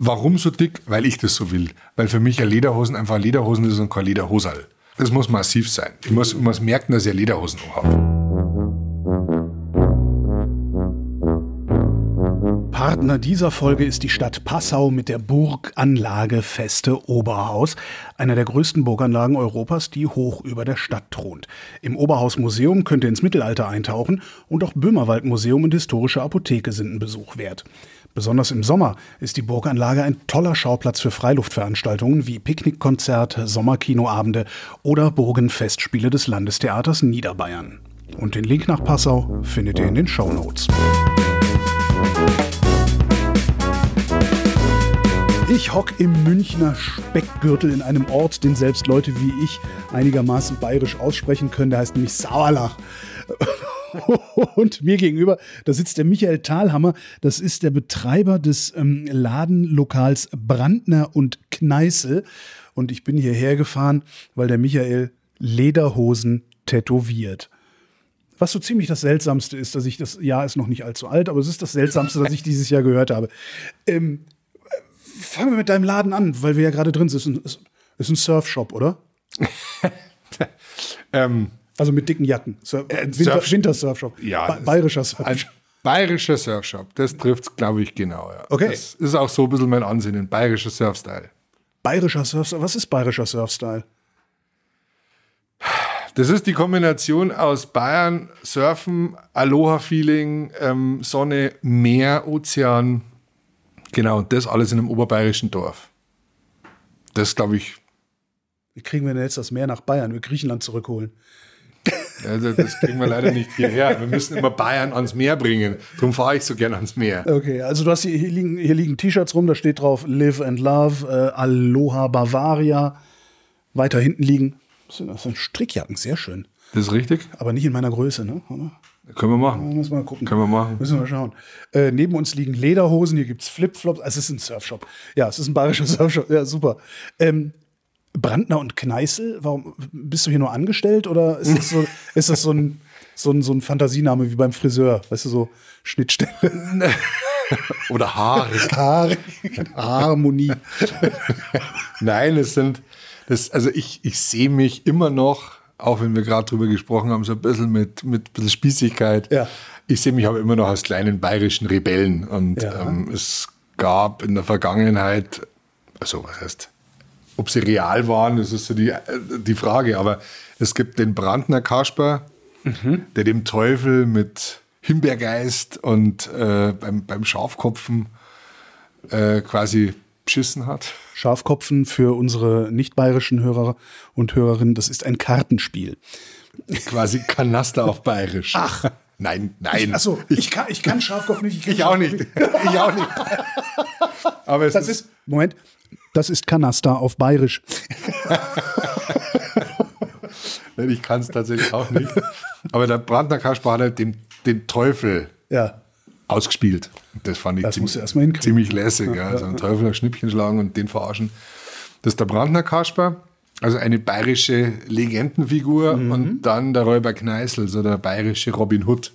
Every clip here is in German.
Warum so dick? Weil ich das so will. Weil für mich ein Lederhosen einfach Lederhosen ist und kein Lederhosal. Das muss massiv sein. Ich muss, ich muss merken, dass ich Lederhosen habe. Partner dieser Folge ist die Stadt Passau mit der Burganlage Feste Oberhaus, einer der größten Burganlagen Europas, die hoch über der Stadt thront. Im Oberhaus-Museum könnt ihr ins Mittelalter eintauchen und auch Böhmerwald-Museum und historische Apotheke sind ein Besuch wert. Besonders im Sommer ist die Burganlage ein toller Schauplatz für Freiluftveranstaltungen wie Picknickkonzerte, Sommerkinoabende oder Burgenfestspiele des Landestheaters Niederbayern. Und den Link nach Passau findet ihr in den Show Notes. Ich hock im Münchner Speckgürtel in einem Ort, den selbst Leute wie ich einigermaßen bayerisch aussprechen können. Der heißt nämlich Sauerlach. Und mir gegenüber, da sitzt der Michael Thalhammer. Das ist der Betreiber des ähm, Ladenlokals Brandner und Kneißel. Und ich bin hierher gefahren, weil der Michael Lederhosen tätowiert. Was so ziemlich das Seltsamste ist, dass ich das Jahr ist noch nicht allzu alt, aber es ist das Seltsamste, das ich dieses Jahr gehört habe. Ähm, fangen wir mit deinem Laden an, weil wir ja gerade drin sind. Ist, ist ein Surfshop, oder? ähm, also mit dicken Jacken. Sur äh, Winter, Surf Wintersurfshop. Ja. Ba bayerischer Surfshop. Bayerischer Surfshop. Das trifft es, glaube ich, genau. Ja. Okay. Das ist auch so ein bisschen mein Ansinnen. Bayerischer Surfstyle. Bayerischer Surfstyle. Was ist bayerischer Surfstyle? Das ist die Kombination aus Bayern, Surfen, Aloha-Feeling, ähm, Sonne, Meer, Ozean. Genau, und das alles in einem oberbayerischen Dorf. Das glaube ich. Wie kriegen wir denn jetzt das Meer nach Bayern, wir Griechenland zurückholen? Also das kriegen wir leider nicht hierher. Wir müssen immer Bayern ans Meer bringen. Darum fahre ich so gerne ans Meer. Okay, also du hast hier, hier liegen, hier liegen T-Shirts rum, da steht drauf Live and Love, äh, Aloha Bavaria. Weiter hinten liegen, das sind, das sind Strickjacken, sehr schön. Das ist richtig. Aber nicht in meiner Größe, ne? Können wir machen. Müssen wir mal gucken. Können wir machen. Müssen wir mal schauen. Äh, neben uns liegen Lederhosen, hier gibt es Flipflops. Also es ist ein Surfshop. Ja, es ist ein bayerischer Surfshop. Ja, super. Ähm, Brandner und Kneißel, warum bist du hier nur angestellt oder ist das so, ist das so ein, so ein, so ein Fantasiename wie beim Friseur? Weißt du, so Schnittstelle? oder Haare. Haare. Harmonie. Nein, es sind, das, also ich, ich sehe mich immer noch, auch wenn wir gerade drüber gesprochen haben, so ein bisschen mit, mit ein bisschen Spießigkeit. Ja. Ich sehe mich aber immer noch als kleinen bayerischen Rebellen und Ja. ähm, es gab in der Vergangenheit, also was heißt, ob sie real waren, das ist so die, die Frage. Aber es gibt den Brandner Kasper, der dem Teufel mit Himbeergeist und äh, beim, beim Schafkopfen äh, quasi beschissen hat. Schafkopfen für unsere nicht bayerischen Hörer und Hörerinnen, das ist ein Kartenspiel. Quasi Kanaster auf Bayerisch. Ach. Nein, nein. Achso, ich kann, ich kann Schafkopf nicht. kenn Ich auch nicht. Ich auch nicht. Aber es Das ist, Moment, das ist Kanaster auf Bayerisch. ich kann es tatsächlich auch nicht. Aber der Brandner Kasper hat halt den, den Teufel Ja. ausgespielt. Das fand ich Das ziemlich, ziemlich lässig. Ja. So einen Teufel ein Schnippchen schlagen und den verarschen. Das ist der Brandner Kasper, also eine bayerische Legendenfigur. Mhm. Und dann der Räuber Kneißl, so der bayerische Robin Hood,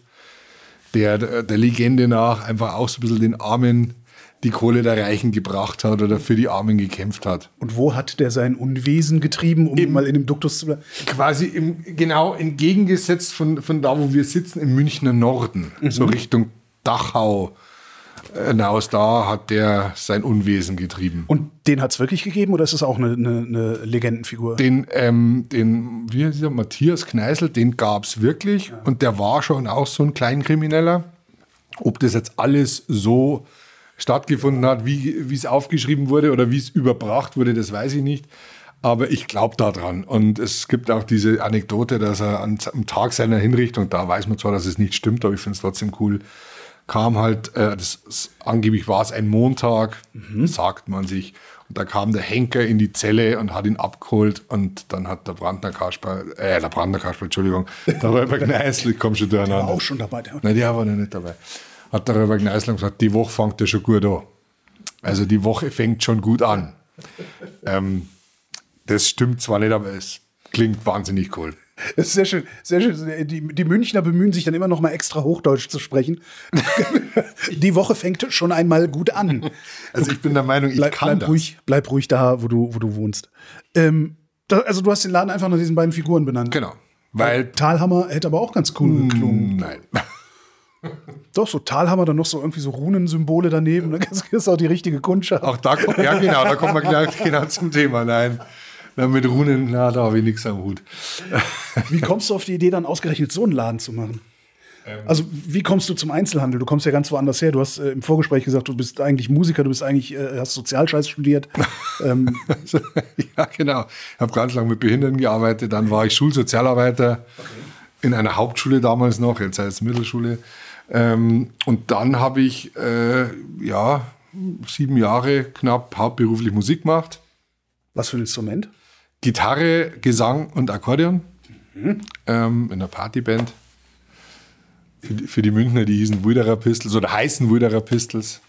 der der Legende nach einfach auch so ein bisschen den Armen die Kohle der Reichen gebracht hat oder für die Armen gekämpft hat. Und wo hat der sein Unwesen getrieben, um mal in dem Duktus zu bleiben? quasi im, genau entgegengesetzt von, von da, wo wir sitzen, im Münchner Norden, so Richtung Dachau hinaus. Da hat der sein Unwesen getrieben. Und den hat es wirklich gegeben oder ist das auch eine, eine, eine Legendenfigur? Den, ähm, den wie heißt der, Matthias Kneißl, den gab es wirklich und der war schon auch so ein Kleinkrimineller. Ob das jetzt alles so stattgefunden hat, wie wie es aufgeschrieben wurde oder wie es überbracht wurde, das weiß ich nicht. Aber ich glaube daran. Und es gibt auch diese Anekdote, dass er am Tag seiner Hinrichtung, da weiß man zwar, dass es nicht stimmt, aber ich finde es trotzdem cool, kam halt, äh, das, angeblich war es ein Montag, sagt man sich. Und da kam der Henker in die Zelle und hat ihn abgeholt. Und dann hat der Brandner Kasper, äh, der Brandner Kasper, Entschuldigung, der Räuber Kneißl, komm schon durcheinander. War auch schon dabei. Der- Nein, der war noch nicht dabei. Hat der Räuber Kneißl gesagt, die Woche fängt ja schon gut an. Also die Woche fängt schon gut an. ähm, das stimmt zwar nicht, aber es klingt wahnsinnig cool. Das ist sehr schön, sehr schön. Die, die Münchner bemühen sich dann immer noch mal extra Hochdeutsch zu sprechen. die Woche fängt schon einmal gut an. Also ich bin der Meinung, ich bleib, kann bleib das. ruhig, bleib ruhig da, wo du, wo du wohnst. Ähm, da, also du hast den Laden einfach nach diesen beiden Figuren benannt. Genau. Weil, Talhammer hätte aber auch ganz cool geklungen. nein. Doch, so Talhammer, dann noch so irgendwie so Runensymbole daneben. Dann ist auch die richtige Kundschaft. Auch da kommt, ja genau, da kommen wir genau, genau zum Thema. Nein. Na, mit Runen, na, da habe ich nichts am Hut. Wie kommst du auf die Idee, dann ausgerechnet so einen Laden zu machen? Ähm. Also, wie kommst du zum Einzelhandel? Du kommst ja ganz woanders her. Du hast äh, im Vorgespräch gesagt, du bist eigentlich Musiker, du bist eigentlich, äh, hast Sozialscheiß studiert. ähm, ja, genau. Ich habe ganz lange mit Behinderten gearbeitet. Dann war ich Schulsozialarbeiter in einer Hauptschule damals noch, jetzt heißt es Mittelschule. Ähm, und dann habe ich äh, ja sieben Jahre knapp hauptberuflich Musik gemacht. was für ein Instrument? Gitarre, Gesang und Akkordeon ähm, in einer Partyband. Für die, für die Münchner, die hießen Wilderer Pistols oder heißen Wilderer Pistols.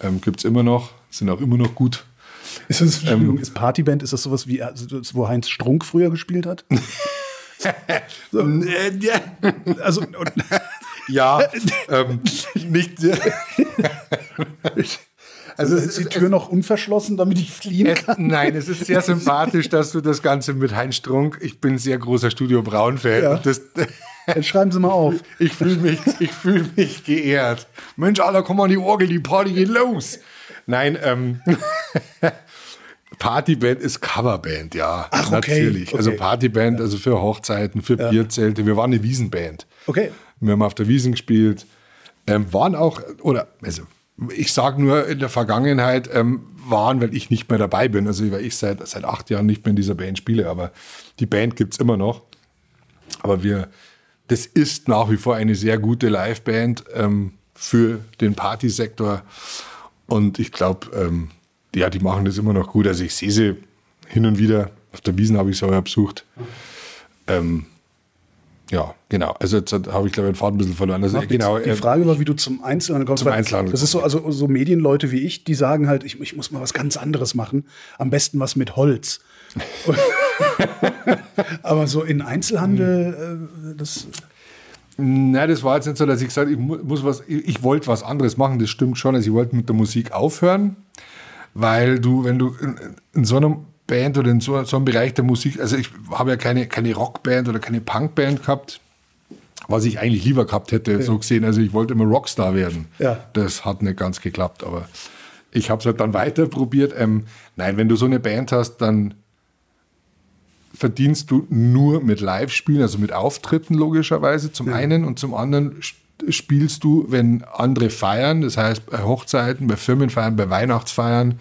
Ähm, Gibt es immer noch, sind auch immer noch gut. Ist das, Ähm, ist Partyband, ist das sowas wie, also das, wo Heinz Strunk früher gespielt hat? Also, und, Ja, ähm, nicht. also es ist die Tür noch unverschlossen, damit ich fliehen es, kann? nein, es ist sehr sympathisch, dass du das Ganze mit Heinz Strunk. Ich bin ein sehr großer Studio Braun-Fan. Ja. Das, Dann schreiben Sie mal auf. ich fühle mich, ich fühl mich geehrt. Mensch, Alter, komm an die Orgel, die Party geht los. Nein, ähm, Partyband ist Coverband, ja. Ach, okay, Natürlich. Also okay. Partyband, also für Hochzeiten, für Bierzelte. Wir waren eine Wiesenband. Okay. Wir haben auf der Wiesen gespielt. Ähm, waren auch, oder, also, ich sage nur in der Vergangenheit, ähm, waren, weil ich nicht mehr dabei bin. Also, weil ich seit, seit acht Jahren nicht mehr in dieser Band spiele, aber die Band gibt es immer noch. Aber wir, das ist nach wie vor eine sehr gute Liveband ähm, für den Partysektor. Und ich glaube, ähm, ja, die machen das immer noch gut. Also ich sehe sie hin und wieder. Auf der Wiesen habe ich sie auch besucht. Ähm, ja, genau. Also jetzt habe ich, glaube ich, den Faden ein bisschen verloren. Also, genau. Die äh, Frage war, wie du zum Einzelhandel kommst. Zum Einzelhandel Das ist so, also so Medienleute wie ich, die sagen halt, ich, ich muss mal was ganz anderes machen. Am besten was mit Holz. Aber so in Einzelhandel, äh, das. Na, das war jetzt nicht so, dass ich gesagt ich mu- muss was, ich, ich wollte was anderes machen, das stimmt schon. Also ich wollte mit der Musik aufhören, weil du, wenn du in, in so einem Band oder in so, so einem Bereich der Musik, also ich habe ja keine, keine Rockband oder keine Punkband gehabt, was ich eigentlich lieber gehabt hätte, so gesehen. Also ich wollte immer Rockstar werden. Ja. Das hat nicht ganz geklappt, aber ich habe es halt dann weiter probiert. Ähm, nein, wenn du so eine Band hast, dann verdienst du nur mit Live-Spielen, also mit Auftritten logischerweise zum einen und zum anderen sp- spielst du, wenn andere feiern, das heißt bei Hochzeiten, bei Firmenfeiern, bei Weihnachtsfeiern.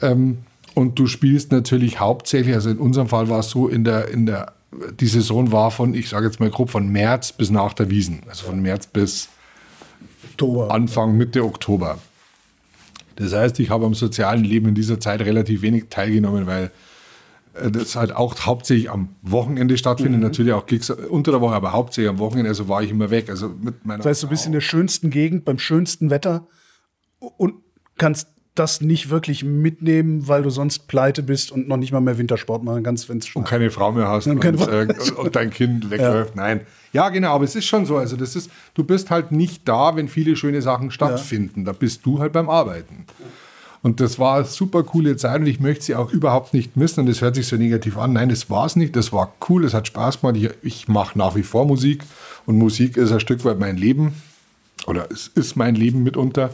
Ähm, und du spielst natürlich hauptsächlich, also in unserem Fall war es so, in der, in der, die Saison war von, ich sage jetzt mal grob, von März bis nach der Wiesen. Also von März bis Oktober. Anfang, Mitte Oktober. Das heißt, ich habe am sozialen Leben in dieser Zeit relativ wenig teilgenommen, weil äh, das halt auch hauptsächlich am Wochenende stattfindet. Natürlich auch Gigs unter der Woche, aber hauptsächlich am Wochenende. Also war ich immer weg. Also mit meiner Das heißt, du bist in der schönsten Gegend, beim schönsten Wetter und kannst das nicht wirklich mitnehmen, weil du sonst pleite bist und noch nicht mal mehr Wintersport machen kannst, wenn es und keine Frau mehr hast und, Frau. äh, und dein Kind wegläuft. Nein. Ja, genau, aber es ist schon so. Also das ist, du bist halt nicht da, wenn viele schöne Sachen stattfinden. Da bist du halt beim Arbeiten. Und das war eine super coole Zeit und ich möchte sie auch überhaupt nicht missen. Und das hört sich so negativ an. Nein, das war es nicht. Das war cool, es hat Spaß gemacht. Ich, ich mache nach wie vor Musik und Musik ist ein Stück weit mein Leben. Oder es ist mein Leben mitunter.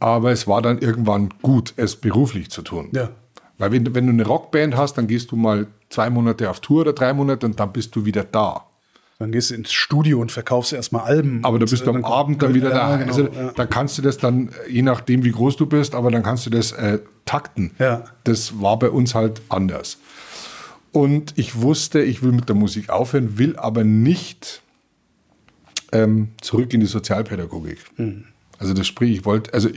Aber es war dann irgendwann gut, es beruflich zu tun. Ja. Weil wenn, du- wenn du eine Rockband hast, dann gehst du mal zwei Monate auf Tour oder drei Monate und dann bist du wieder da. Dann gehst du ins Studio und verkaufst erstmal Alben. Aber da bist du äh, am Abend dann wieder ja, da. Genau, also ja. da kannst du das dann, je nachdem wie groß du bist, aber dann kannst du das äh, takten. Ja. Das war bei uns halt anders. Und ich wusste, ich will mit der Musik aufhören, will aber nicht ähm, zurück in die Sozialpädagogik. Mhm. Also das sprich, ich wollte, also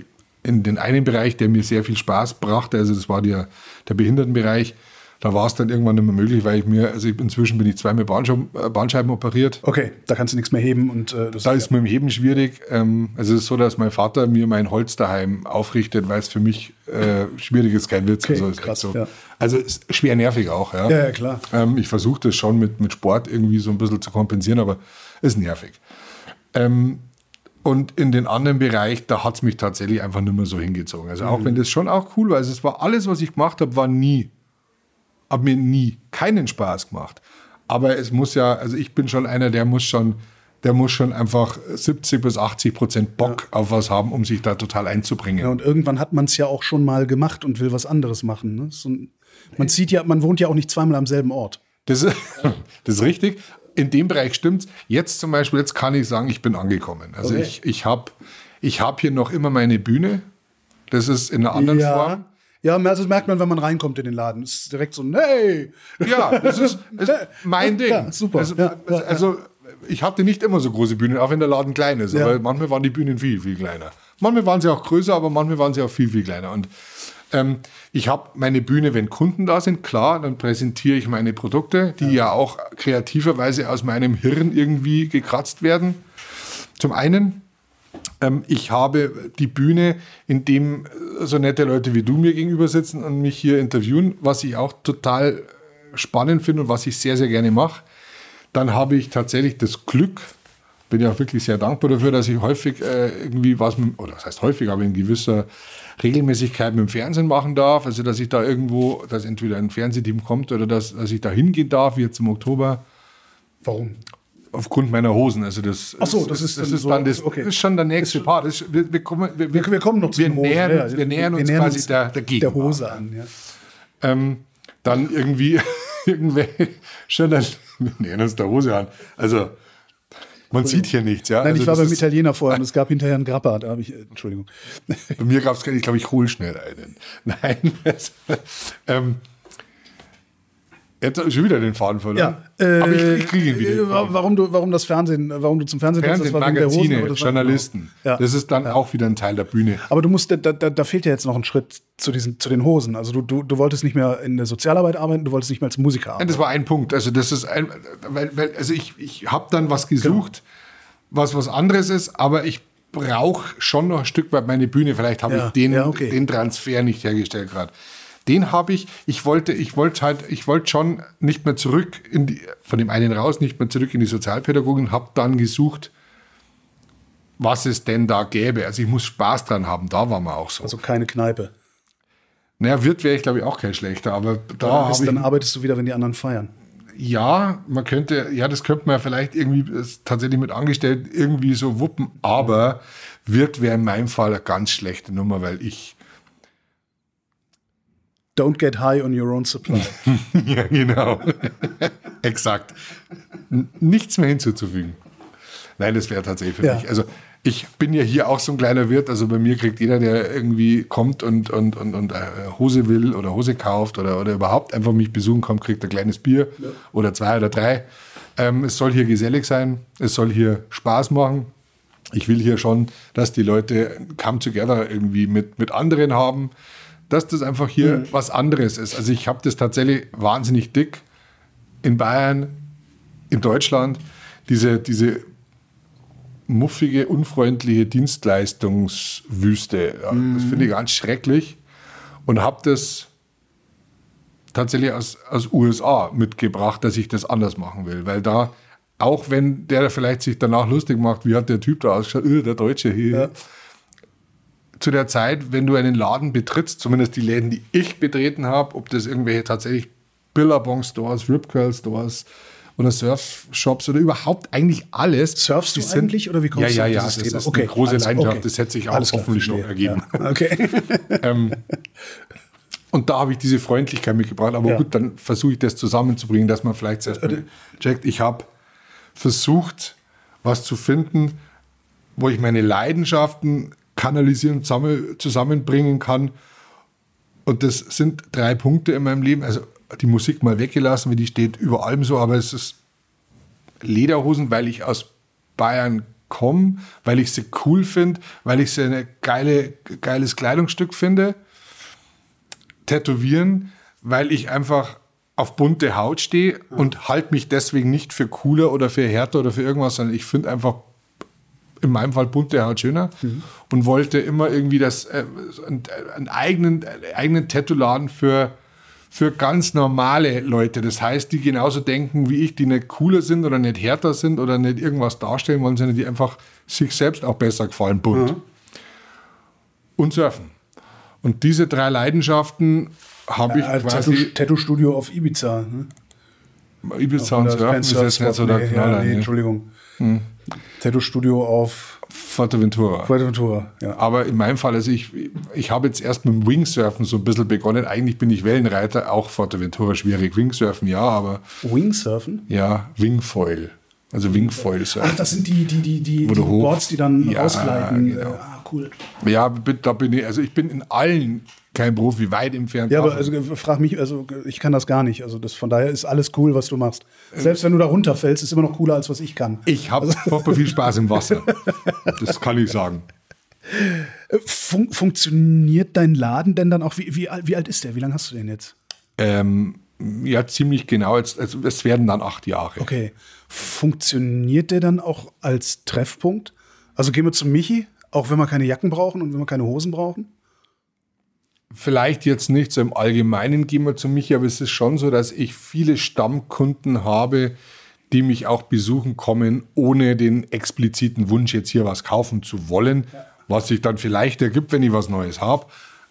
in den einen Bereich, der mir sehr viel Spaß brachte, also das war der, der Behindertenbereich, Da war es dann irgendwann nicht mehr möglich, weil ich mir, also inzwischen bin ich zweimal Bandscheiben, äh, operiert. Okay, da kannst du nichts mehr heben und äh, Da ist mit dem Heben schwierig. Ähm, also es ist so, dass mein Vater mir mein Holz daheim aufrichtet, weil es für mich äh, schwierig ist, kein Witz. Okay, also, krass, so. ja. also ist schwer nervig auch, ja. Ja, ja klar. Ähm, ich versuche das schon mit, mit Sport irgendwie so ein bisschen zu kompensieren, aber ist nervig. Ähm, und in den anderen Bereich, da hat es mich tatsächlich einfach nicht mehr so hingezogen. Also auch mhm. wenn das schon auch cool war, also es war alles, was ich gemacht habe, war nie hat mir nie keinen Spaß gemacht. Aber es muss ja, also ich bin schon einer, der muss schon, der muss schon einfach 70 bis 80 Prozent Bock ja. auf was haben, um sich da total einzubringen. Ja, und irgendwann hat man es ja auch schon mal gemacht und will was anderes machen. Ne? So, man sieht ja, man wohnt ja auch nicht zweimal am selben Ort. Das das ist richtig. In dem Bereich stimmt's. Jetzt zum Beispiel, jetzt kann ich sagen, ich bin angekommen. Also okay. ich, ich habe ich hab hier noch immer meine Bühne. Das ist in einer anderen ja. Form. Ja, also das merkt man, wenn man reinkommt in den Laden. Es ist direkt so, nee. Ja, das ist, ist mein Ding. Ja, super. Also, ja, also ich hatte nicht immer so große Bühnen, auch wenn der Laden klein ist. Aber manchmal waren die Bühnen viel, viel kleiner. Manchmal waren sie auch größer, aber manchmal waren sie auch viel, viel kleiner. Und ähm, ich habe meine Bühne, wenn Kunden da sind, klar, dann präsentiere ich meine Produkte, die ja. ja auch kreativerweise aus meinem Hirn irgendwie gekratzt werden. Zum einen. Ähm, ich habe die Bühne, in dem so nette Leute wie du mir gegenüber sitzen und mich hier interviewen, was ich auch total spannend finde und was ich sehr, sehr gerne mache. Dann habe ich tatsächlich das Glück, bin ja auch wirklich sehr dankbar dafür, dass ich häufig äh, irgendwie was, mit, oder das heißt häufig, aber in gewisser Regelmäßigkeit mit dem Fernsehen machen darf. Also, dass ich da irgendwo, dass entweder ein Fernsehteam kommt oder dass, dass ich da hingehen darf, jetzt im Oktober. Warum? aufgrund meiner Hosen. Also das, Ach so, das ist, das ist, dann das, okay. ist schon der nächste das Part. Das, wir, wir, kommen, wir, wir, wir, kommen noch zu wir nähern, ja, wir nähern uns nähern quasi uns der, der, der Hose an. Ja. Ähm, dann irgendwie irgendwelche schon dann wir nähern uns der Hose an. Also man sieht hier nichts, ja. Nein, also ich war beim Italiener vorher und es gab hinterher einen Grappa, da habe ich, äh, Entschuldigung. Bei mir gab es, ich glaube, ich hole schnell einen. Nein, ähm, Jetzt habe ich schon wieder den Faden verloren. Ja, äh, Aber ich, ich kriege ihn wieder. Äh, warum du, warum das Fernsehen, warum du zum Fernsehen Fernsehen, kommst, das Magazine, Hosen, das Journalisten. Genau. Ja. Das ist dann ja. auch wieder ein Teil der Bühne. Aber du musst, da, da, da, fehlt ja jetzt noch ein Schritt zu, diesen, zu den Hosen. Also du, du, du wolltest nicht mehr in der Sozialarbeit arbeiten, du wolltest nicht mehr als Musiker arbeiten. das war ein Punkt. Also das ist ein, weil, weil also ich, ich habe dann was gesucht, genau. was was anderes ist, aber ich brauche schon noch ein Stück weit meine Bühne. Vielleicht habe ja. ich den, okay. den Transfer nicht hergestellt gerade den habe ich, ich wollte, ich wollte halt, ich wollte schon nicht mehr zurück in die, von dem einen raus, nicht mehr zurück in die Sozialpädagogik, habe dann gesucht, was es denn da gäbe. Also ich muss Spaß dran haben, da war man auch so. Also keine Kneipe. Naja, wird wäre ich glaube ich auch kein schlechter, aber da bist, Dann arbeitest du wieder, wenn die anderen feiern. Ja, man könnte, ja, das könnte man vielleicht irgendwie tatsächlich mit Angestellten irgendwie so wuppen, aber wird wäre in meinem Fall eine ganz schlechte Nummer, weil ich Don't get high on your own supply. ja, genau. Exakt. Nichts mehr hinzuzufügen. Nein, das wäre tatsächlich für ja. mich. Also ich bin ja hier auch so ein kleiner Wirt. Also bei mir kriegt jeder, der irgendwie kommt und, und, und, und äh, Hose will oder Hose kauft oder, oder überhaupt einfach mich besuchen kommt, kriegt ein kleines Bier ja. oder zwei oder drei. Ähm, es soll hier gesellig sein. Es soll hier Spaß machen. Ich will hier schon, dass die Leute come together irgendwie mit, mit anderen haben dass das einfach hier mhm. was anderes ist. Also ich habe das tatsächlich wahnsinnig dick in Bayern, in Deutschland, diese, diese muffige, unfreundliche Dienstleistungswüste. Ja, mhm. Das finde ich ganz schrecklich und habe das tatsächlich aus, aus USA mitgebracht, dass ich das anders machen will, weil da auch wenn der vielleicht sich danach lustig macht, wie hat der Typ da ausgeschaut, öh, der Deutsche hier, ja zu der Zeit, wenn du einen Laden betrittst, zumindest die Läden, die ich betreten habe, ob das irgendwelche tatsächlich Billabong-Stores, Rip Curl Stores oder Surf-Shops oder überhaupt eigentlich alles. Surfst du sind, eigentlich oder wie kommst ja, du ja, ja, das Thema? ist okay, eine große Leidenschaft, okay. das hätte sich auch alles hoffentlich noch ergeben. Ja. Okay. ähm, und da habe ich diese Freundlichkeit mitgebracht. Aber ja. gut, dann versuche ich das zusammenzubringen, dass man vielleicht zuerst äh, checkt. Ich habe versucht, was zu finden, wo ich meine Leidenschaften kanalisieren, zusammen, zusammenbringen kann. Und das sind drei Punkte in meinem Leben. Also die Musik mal weggelassen, wie die steht über allem so, aber es ist Lederhosen, weil ich aus Bayern komme, weil ich sie cool finde, weil ich sie ein geile, geiles Kleidungsstück finde. Tätowieren, weil ich einfach auf bunte Haut stehe und halte mich deswegen nicht für cooler oder für härter oder für irgendwas, sondern ich finde einfach in meinem Fall bunte Haut schöner mhm. und wollte immer irgendwie das äh, einen, eigenen, einen eigenen Tattoo-Laden für, für ganz normale Leute. Das heißt, die genauso denken wie ich, die nicht cooler sind oder nicht härter sind oder nicht irgendwas darstellen wollen, sondern die einfach sich selbst auch besser gefallen, bunt. Mhm. Und surfen. Und diese drei Leidenschaften habe ich ja, quasi... Tattoo-Studio auf Ibiza. Ne? Ibiza und Surfen ist jetzt nicht so der Knaller. Ja, nee, Entschuldigung. Hm. Tattoo-Studio auf Fuerteventura. Fuerteventura, ja. Aber in meinem Fall, also ich, ich habe jetzt erst mit dem Wingsurfen so ein bisschen begonnen. Eigentlich bin ich Wellenreiter, auch Fuerteventura schwierig. Wingsurfen ja, aber. Wingsurfen? Ja, Wingfoil. Also Wingfoil surfen. Ach, das sind die, die, die, die, die Boards, die dann ja, ausgleiten. Genau. Ah, cool. Ja, da bin ich, also ich bin in allen kein Profi, weit entfernt. Ja, aber also, frag mich, also ich kann das gar nicht. Also das, von daher ist alles cool, was du machst. Selbst wenn du da runterfällst, ist immer noch cooler, als was ich kann. Ich habe also. viel Spaß im Wasser. Das kann ich sagen. Fun funktioniert dein Laden denn dann auch? Wie, wie, wie alt ist der? Wie lange hast du den jetzt? Ähm, ja, ziemlich genau. Jetzt, also es werden dann acht Jahre. Okay. Funktioniert der dann auch als Treffpunkt? Also gehen wir zu Michi, auch wenn wir keine Jacken brauchen und wenn wir keine Hosen brauchen? Vielleicht jetzt nicht so im Allgemeinen gehen wir zu mich, aber es ist schon so, dass ich viele Stammkunden habe, die mich auch besuchen kommen, ohne den expliziten Wunsch, jetzt hier was kaufen zu wollen, ja. was sich dann vielleicht ergibt, wenn ich was Neues habe,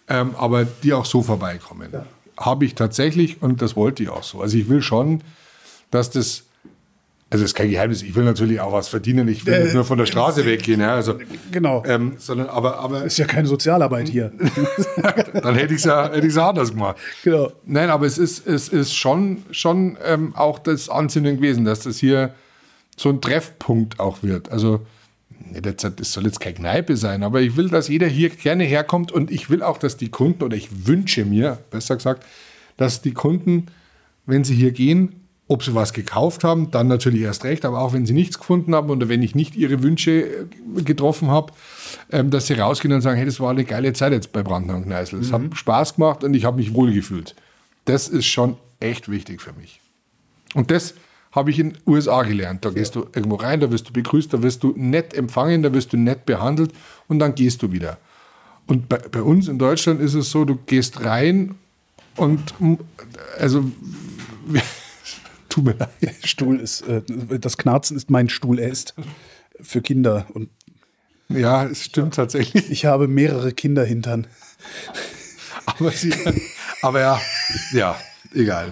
ähm, aber die auch so vorbeikommen. Ja. Habe ich tatsächlich und das wollte ich auch so. Also ich will schon, dass das also das ist kein Geheimnis, ich will natürlich auch was verdienen, ich will äh, nur von der Straße weggehen. Ja, also, genau. Ähm, sondern, aber, aber, ist ja keine Sozialarbeit hier. dann hätte ich es ja, hätte anders gemacht. Genau. Nein, aber es ist, es ist schon, schon ähm, auch das Ansinnen gewesen, dass das hier so ein Treffpunkt auch wird. Also es soll jetzt keine Kneipe sein, aber ich will, dass jeder hier gerne herkommt und ich will auch, dass die Kunden, oder ich wünsche mir, besser gesagt, dass die Kunden, wenn sie hier gehen, ob sie was gekauft haben, dann natürlich erst recht, aber auch wenn sie nichts gefunden haben oder wenn ich nicht ihre Wünsche äh, getroffen habe, ähm, dass sie rausgehen und sagen, hey, das war eine geile Zeit jetzt bei Brandner und Kneißl. Es mhm. hat Spaß gemacht und ich habe mich wohlgefühlt. Das ist schon echt wichtig für mich. Und das habe ich in den USA gelernt. Da ja. gehst du irgendwo rein, da wirst du begrüßt, da wirst du nett empfangen, da wirst du nett behandelt und dann gehst du wieder. Und bei, bei uns in Deutschland ist es so, du gehst rein und also Tut mir leid. Stuhl ist, äh, das Knarzen ist mein Stuhl. Er ist für Kinder. Und ja, es stimmt tatsächlich. Ich habe mehrere Kinder hintern. Aber, sie, aber ja, ja, egal.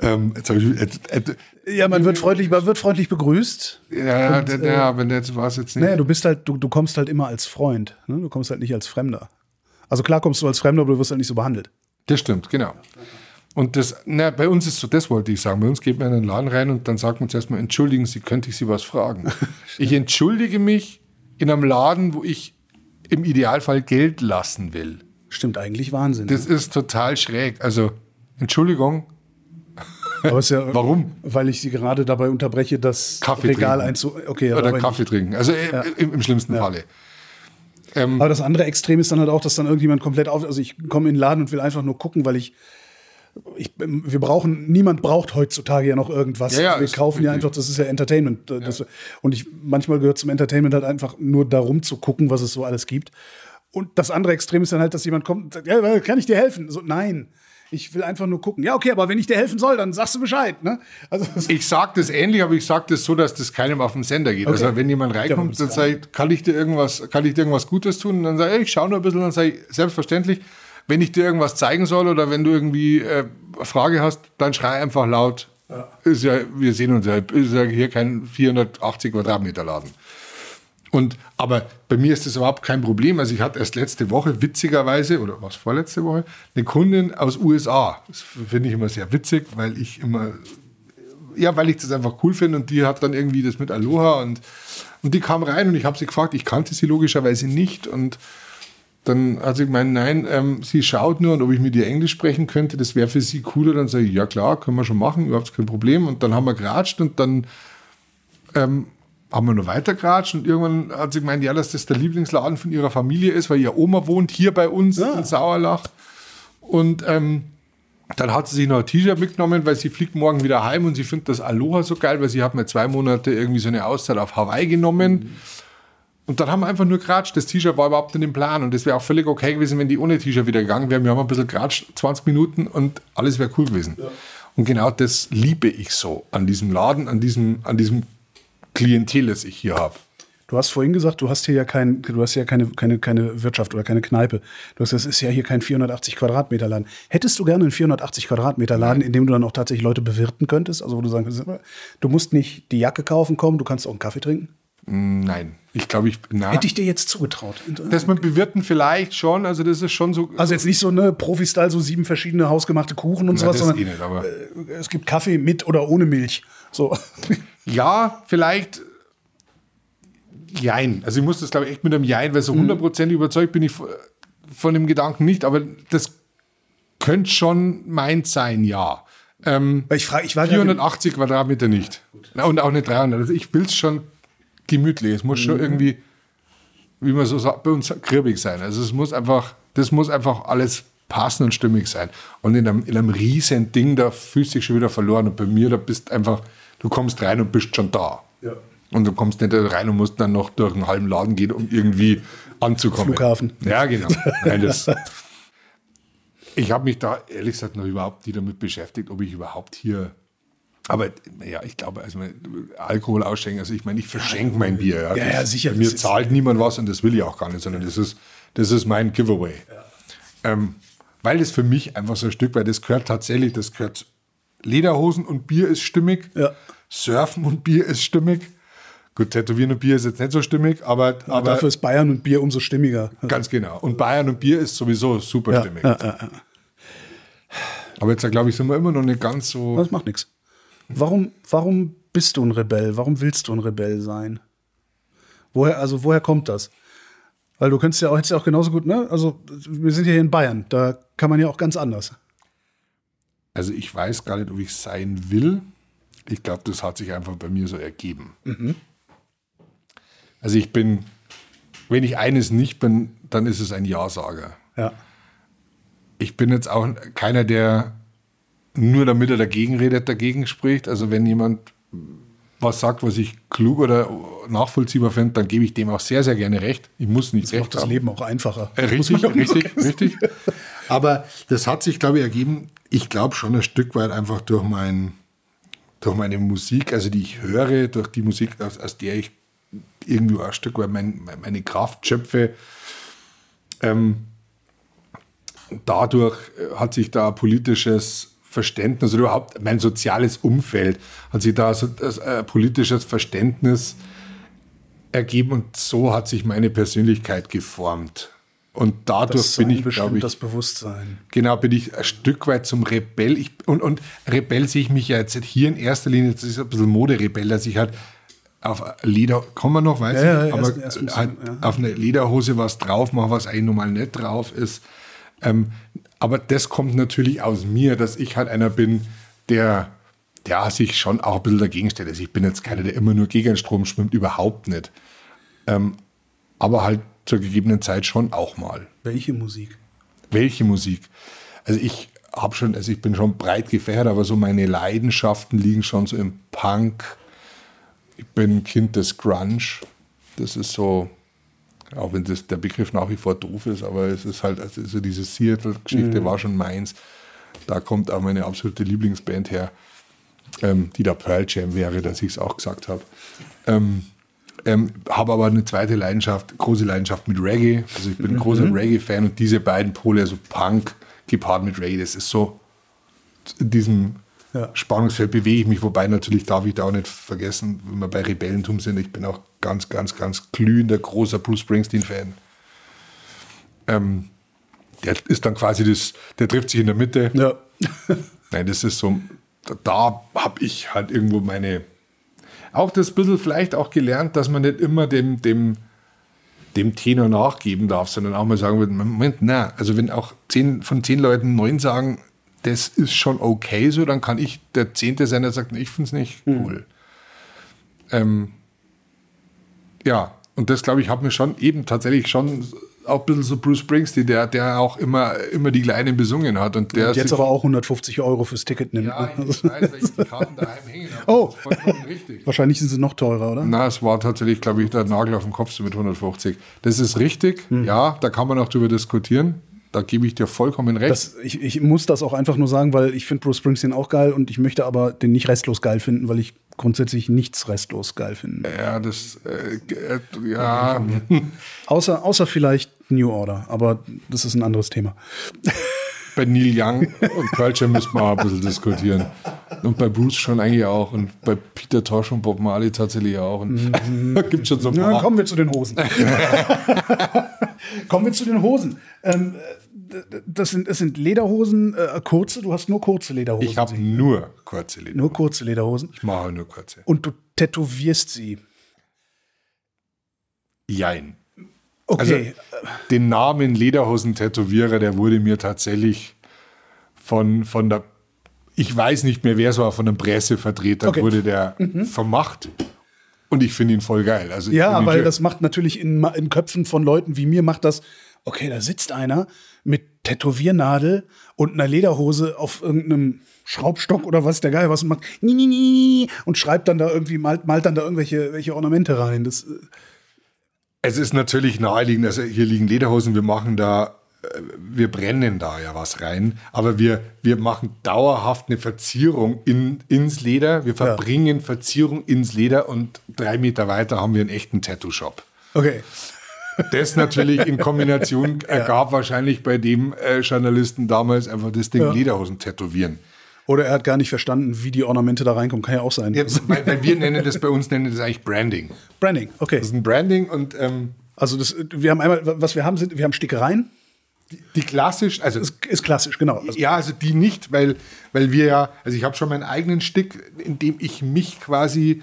ähm, jetzt ich, äh, äh, ja, man wird freundlich, man wird freundlich begrüßt. Ja, und, äh, ja, wenn jetzt war es jetzt nicht. Naja, du bist halt, du, du kommst halt immer als Freund. Ne? Du kommst halt nicht als Fremder. Also klar kommst du als Fremder, aber du wirst halt nicht so behandelt. Das stimmt, genau. Und das, na, bei uns ist so, das wollte ich sagen. Bei uns geht man in den Laden rein und dann sagt man zuerst mal, entschuldigen Sie, könnte ich Sie was fragen? ich entschuldige mich in einem Laden, wo ich im Idealfall Geld lassen will. Stimmt, eigentlich Wahnsinn. Das ist total schräg. Also, Entschuldigung. Ja, Warum? Weil ich Sie gerade dabei unterbreche, das Kaffee Regal einzu... Okay, Oder Kaffee nicht. trinken. Also äh, ja. im, im, schlimmsten ja. Falle. Ähm, Aber das andere Extrem ist dann halt auch, dass dann irgendjemand komplett auf... Also ich komme in den Laden und will einfach nur gucken, weil ich ich, wir brauchen, niemand braucht heutzutage ja noch irgendwas. Ja, ja, wir kaufen ja einfach, das ist ja Entertainment. Das, ja. Und ich, manchmal gehört zum Entertainment halt einfach nur darum zu gucken, was es so alles gibt. Und das andere Extrem ist dann halt, dass jemand kommt und sagt, ja, kann ich dir helfen? So, nein. Ich will einfach nur gucken. Ja, okay, aber wenn ich dir helfen soll, dann sagst du Bescheid. Ne? Also, ich sage das ähnlich, aber ich sage das so, dass das keinem auf den Sender geht. Okay. Also wenn jemand reinkommt und sagt, kann ich dir irgendwas, kann ich dir irgendwas Gutes tun? Und dann sage ich, ich schaue nur ein bisschen dann sage ich, selbstverständlich, wenn ich dir irgendwas zeigen soll oder wenn du irgendwie äh, eine Frage hast, dann schrei einfach laut. Ja. Ist ja, wir sehen uns ja, ist ja hier kein 480 Quadratmeter Laden. Und, aber bei mir ist das überhaupt kein Problem. Also ich hatte erst letzte Woche, witzigerweise, oder was vorletzte Woche, eine Kundin aus USA. Das finde ich immer sehr witzig, weil ich immer, ja, weil ich das einfach cool finde und die hat dann irgendwie das mit Aloha und, und die kam rein und ich habe sie gefragt, ich kannte sie logischerweise nicht und dann hat sie gemeint, nein, ähm, sie schaut nur und ob ich mit ihr Englisch sprechen könnte, das wäre für sie cooler. Dann sage ich, ja klar, können wir schon machen, überhaupt kein Problem. Und dann haben wir geratscht und dann ähm, haben wir noch weiter geratscht und irgendwann hat sie gemeint, ja, dass das der Lieblingsladen von ihrer Familie ist, weil ihr Oma wohnt hier bei uns ja. in Sauerlach. Und ähm, Dann hat sie sich noch ein T-Shirt mitgenommen, weil sie fliegt morgen wieder heim und sie findet das Aloha so geil, weil sie hat mir zwei Monate irgendwie so eine Auszeit auf Hawaii genommen. Mhm. Und dann haben wir einfach nur geratscht. Das T-Shirt war überhaupt in dem Plan. Und es wäre auch völlig okay gewesen, wenn die ohne T-Shirt wieder gegangen wären. Wir haben ein bisschen geratscht, 20 Minuten und alles wäre cool gewesen. Ja. Und genau das liebe ich so an diesem Laden, an diesem, an diesem Klientel, das ich hier habe. Du hast vorhin gesagt, du hast hier ja kein, du hast ja keine, keine, keine Wirtschaft oder keine Kneipe. Du hast, das ist ja hier kein 480 Quadratmeter Laden. Hättest du gerne einen 480 Quadratmeter Laden, in dem du dann auch tatsächlich Leute bewirten könntest? Also wo du sagen könntest, du musst nicht die Jacke kaufen kommen, du kannst auch einen Kaffee trinken? Nein, ich glaube, ich na, hätte ich dir jetzt zugetraut. Dass man bewirten vielleicht schon, also das ist schon so. Also jetzt nicht so eine Profi-Style, so sieben verschiedene hausgemachte Kuchen und na, sowas, sondern eh nicht, äh, es gibt Kaffee mit oder ohne Milch. So. Ja, vielleicht Jein. Also ich muss das, glaube ich, echt mit einem Jein, weil so mhm. hundertprozentig mhm. überzeugt bin ich von dem Gedanken nicht, aber das könnte schon meint sein, ja. Ähm, ich frage, ich war 480 Quadratmeter nicht. Ja, und auch nicht 300. Also ich will es schon gemütlich. Es muss mhm. schon irgendwie, wie man so sagt, bei uns krirbig sein. Also es muss einfach, das muss einfach alles passen und stimmig sein. Und in einem, in einem riesen Ding, da fühlst du dich schon wieder verloren. Und bei mir, da bist einfach, du kommst rein und bist schon da. Ja. Und du kommst nicht rein und musst dann noch durch einen halben Laden gehen, um irgendwie anzukommen. Flughafen. Ja, genau. Nein, das, ich habe mich da ehrlich gesagt noch überhaupt nicht damit beschäftigt, ob ich überhaupt hier. Aber ja, ich glaube, also Alkohol ausschenken, also ich meine, ich verschenke mein Bier. Ja, ja, ja sicher. Mir zahlt niemand was und das will ich auch gar nicht, sondern das ist, das ist mein Giveaway. Ja. Ähm, weil das für mich einfach so ein Stück, weil das gehört tatsächlich, das gehört Lederhosen und Bier ist stimmig, ja. Surfen und Bier ist stimmig. Gut, Tätowieren und Bier ist jetzt nicht so stimmig, aber, aber dafür ist Bayern und Bier umso stimmiger. Ganz genau. Und Bayern und Bier ist sowieso super stimmig. Aber jetzt, glaube ich, sind wir immer noch nicht ganz so. Das macht nichts. Warum, warum bist du ein Rebell? Warum willst du ein Rebell sein? Woher, also woher kommt das? Weil du könntest ja auch, hättest ja auch genauso gut, ne? Also, wir sind hier in Bayern, da kann man ja auch ganz anders. Also, ich weiß gar nicht, ob ich sein will. Ich glaube, das hat sich einfach bei mir so ergeben. Mhm. Also ich bin, wenn ich eines nicht bin, dann ist es ein Ja-Sager. Ja. Ich bin jetzt auch keiner, der nur damit er dagegen redet, dagegen spricht. Also wenn jemand was sagt, was ich klug oder nachvollziehbar finde, dann gebe ich dem auch sehr, sehr gerne recht. Ich muss nicht das recht macht das Leben auch einfacher. Äh, richtig, richtig, richtig. Aber das hat sich, glaube ich, ergeben, ich glaube schon ein Stück weit einfach durch, mein, durch meine Musik, also die ich höre, durch die Musik, aus, aus der ich irgendwie ein Stück weit mein, meine Kraft schöpfe. Ähm, dadurch hat sich da politisches Verständnis oder überhaupt mein soziales Umfeld hat sich da so ein politisches Verständnis ergeben und so hat sich meine Persönlichkeit geformt. Und dadurch bin ich, glaube ich, das Bewusstsein. Genau, bin ich ein Stück weit zum Rebell. Ich, und, und Rebell sehe ich mich ja jetzt hier in erster Linie, das ist ein bisschen Moderebell, dass ich halt auf Leder, kommen wir noch, weiß ja, ich, ja, aber erst, erst halt ja. auf eine Lederhose was drauf machen, was eigentlich normal nicht drauf ist. Ähm, aber das kommt natürlich aus mir, dass ich halt einer bin, der der sich schon auch ein bisschen dagegen stellt. Also ich bin jetzt keiner, der immer nur gegen den Strom schwimmt, überhaupt nicht. Ähm, aber halt zur gegebenen Zeit schon auch mal. Welche Musik? Welche Musik? Also ich habe schon, also ich bin schon breit gefährt, aber so meine Leidenschaften liegen schon so im Punk, ich bin Kind des Grunge. Das ist so, auch wenn das, der Begriff nach wie vor doof ist, aber es ist halt, also diese Seattle-Geschichte mhm. war schon meins. Da kommt auch meine absolute Lieblingsband her, ähm, die da Pearl Jam wäre, dass ich es auch gesagt habe. Ähm, ähm, habe aber eine zweite Leidenschaft, große Leidenschaft mit Reggae. Also ich bin ein großer mhm. Reggae-Fan und diese beiden Pole, also Punk gepaart mit Reggae, das ist so in diesem ja. Spannungsfeld bewege ich mich, wobei natürlich darf ich da auch nicht vergessen, wenn wir bei Rebellentum sind, ich bin auch ganz, ganz, ganz glühender, großer Bruce Springsteen-Fan. Ähm, der ist dann quasi das, der trifft sich in der Mitte. Ja. Nein, das ist so, da, habe ich halt irgendwo meine, auch das bisschen vielleicht auch gelernt, dass man nicht immer dem, dem, dem Tenor nachgeben darf, sondern auch mal sagen wird, Moment, na, also wenn auch zehn von zehn Leuten neun sagen, das ist schon okay so, dann kann ich der Zehnte sein, der sagt, ich finde es nicht mhm. cool. Mhm. Ähm, ja, und das glaube ich, hat mir schon eben tatsächlich schon auch ein bisschen so Bruce Springsteen, der, der auch immer, immer die Kleinen besungen hat. Und, der und jetzt aber auch 150 Euro fürs Ticket nimmt. Ja, ich weiß, weil ich die Karten daheim hängen habe. Oh, wahrscheinlich sind sie noch teurer, oder? Na, es war tatsächlich, glaube ich, der Nagel auf dem Kopf so mit 150. Das ist richtig, hm. ja, da kann man auch drüber diskutieren. Da gebe ich dir vollkommen recht. Das, ich, ich muss das auch einfach nur sagen, weil ich finde Bruce Springsteen auch geil und ich möchte aber den nicht restlos geil finden, weil ich grundsätzlich nichts restlos geil finde. Ja, das, äh, äh, ja. außer, außer vielleicht New Order, aber das ist ein anderes Thema. Bei Neil Young und Jam müssen wir auch ein bisschen diskutieren. Und bei Bruce schon eigentlich auch. Und bei Peter Tosh und Bob Marley tatsächlich auch. Und mhm. da gibt schon so ein paar. Ja, kommen wir zu den Hosen. kommen wir zu den Hosen. Ähm, das sind, das sind Lederhosen, äh, kurze. Du hast nur kurze Lederhosen. Ich habe nur kurze Lederhosen. Nur kurze Lederhosen. Ich mache nur kurze. Und du tätowierst sie. Jein. Okay. Also, den Namen Lederhosen-Tätowierer, der wurde mir tatsächlich von, von der, ich weiß nicht mehr, wer es war, von einem Pressevertreter okay. wurde der mhm. vermacht. Und ich finde ihn voll geil. Also ja, weil das macht natürlich in, in Köpfen von Leuten wie mir, macht das, okay, da sitzt einer mit Tätowiernadel und einer Lederhose auf irgendeinem Schraubstock oder was der Geil was und macht und schreibt dann da irgendwie, malt, malt dann da irgendwelche welche Ornamente rein. Das, äh, es ist natürlich naheliegend, also hier liegen Lederhosen, wir machen da, äh, wir brennen da ja was rein, aber wir, wir machen dauerhaft eine Verzierung in, ins Leder, wir verbringen ja. Verzierung ins Leder und drei Meter weiter haben wir einen echten Tattoo-Shop. Okay. Das natürlich in Kombination ergab wahrscheinlich bei dem äh, Journalisten damals einfach das Ding ja. Lederhosen tätowieren. Oder er hat gar nicht verstanden, wie die Ornamente da reinkommen. Kann ja auch sein. Jetzt, weil, weil, wir nennen das bei uns nennen das eigentlich Branding. Branding, okay. Das ist ein Branding und ähm, also das, wir haben einmal, was wir haben, sind, wir haben Stickereien. Die, die klassisch, also ist, ist klassisch, genau. Also, ja, also die nicht, weil, weil wir ja, also ich habe schon meinen eigenen Stick, in dem ich mich quasi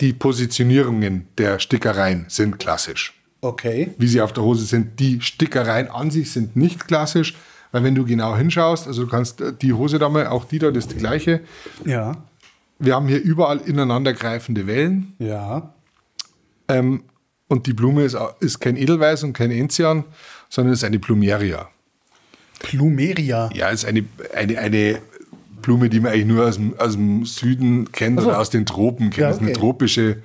die Positionierungen der Stickereien sind klassisch. Okay. Wie sie auf der Hose sind. Die Stickereien an sich sind nicht klassisch, weil wenn du genau hinschaust, also du kannst äh, die Hose da mal, auch die da, das ist die gleiche. Ja. Wir haben hier überall ineinandergreifende Wellen. Ja. Ähm, und die Blume ist, ist kein Edelweiß und kein Enzian, sondern ist eine Plumeria. Plumeria? Ja, ist eine, eine, eine Blume, die man eigentlich nur aus dem, aus dem Süden kennt also. oder aus den Tropen kennt. Ja, okay. Das ist eine tropische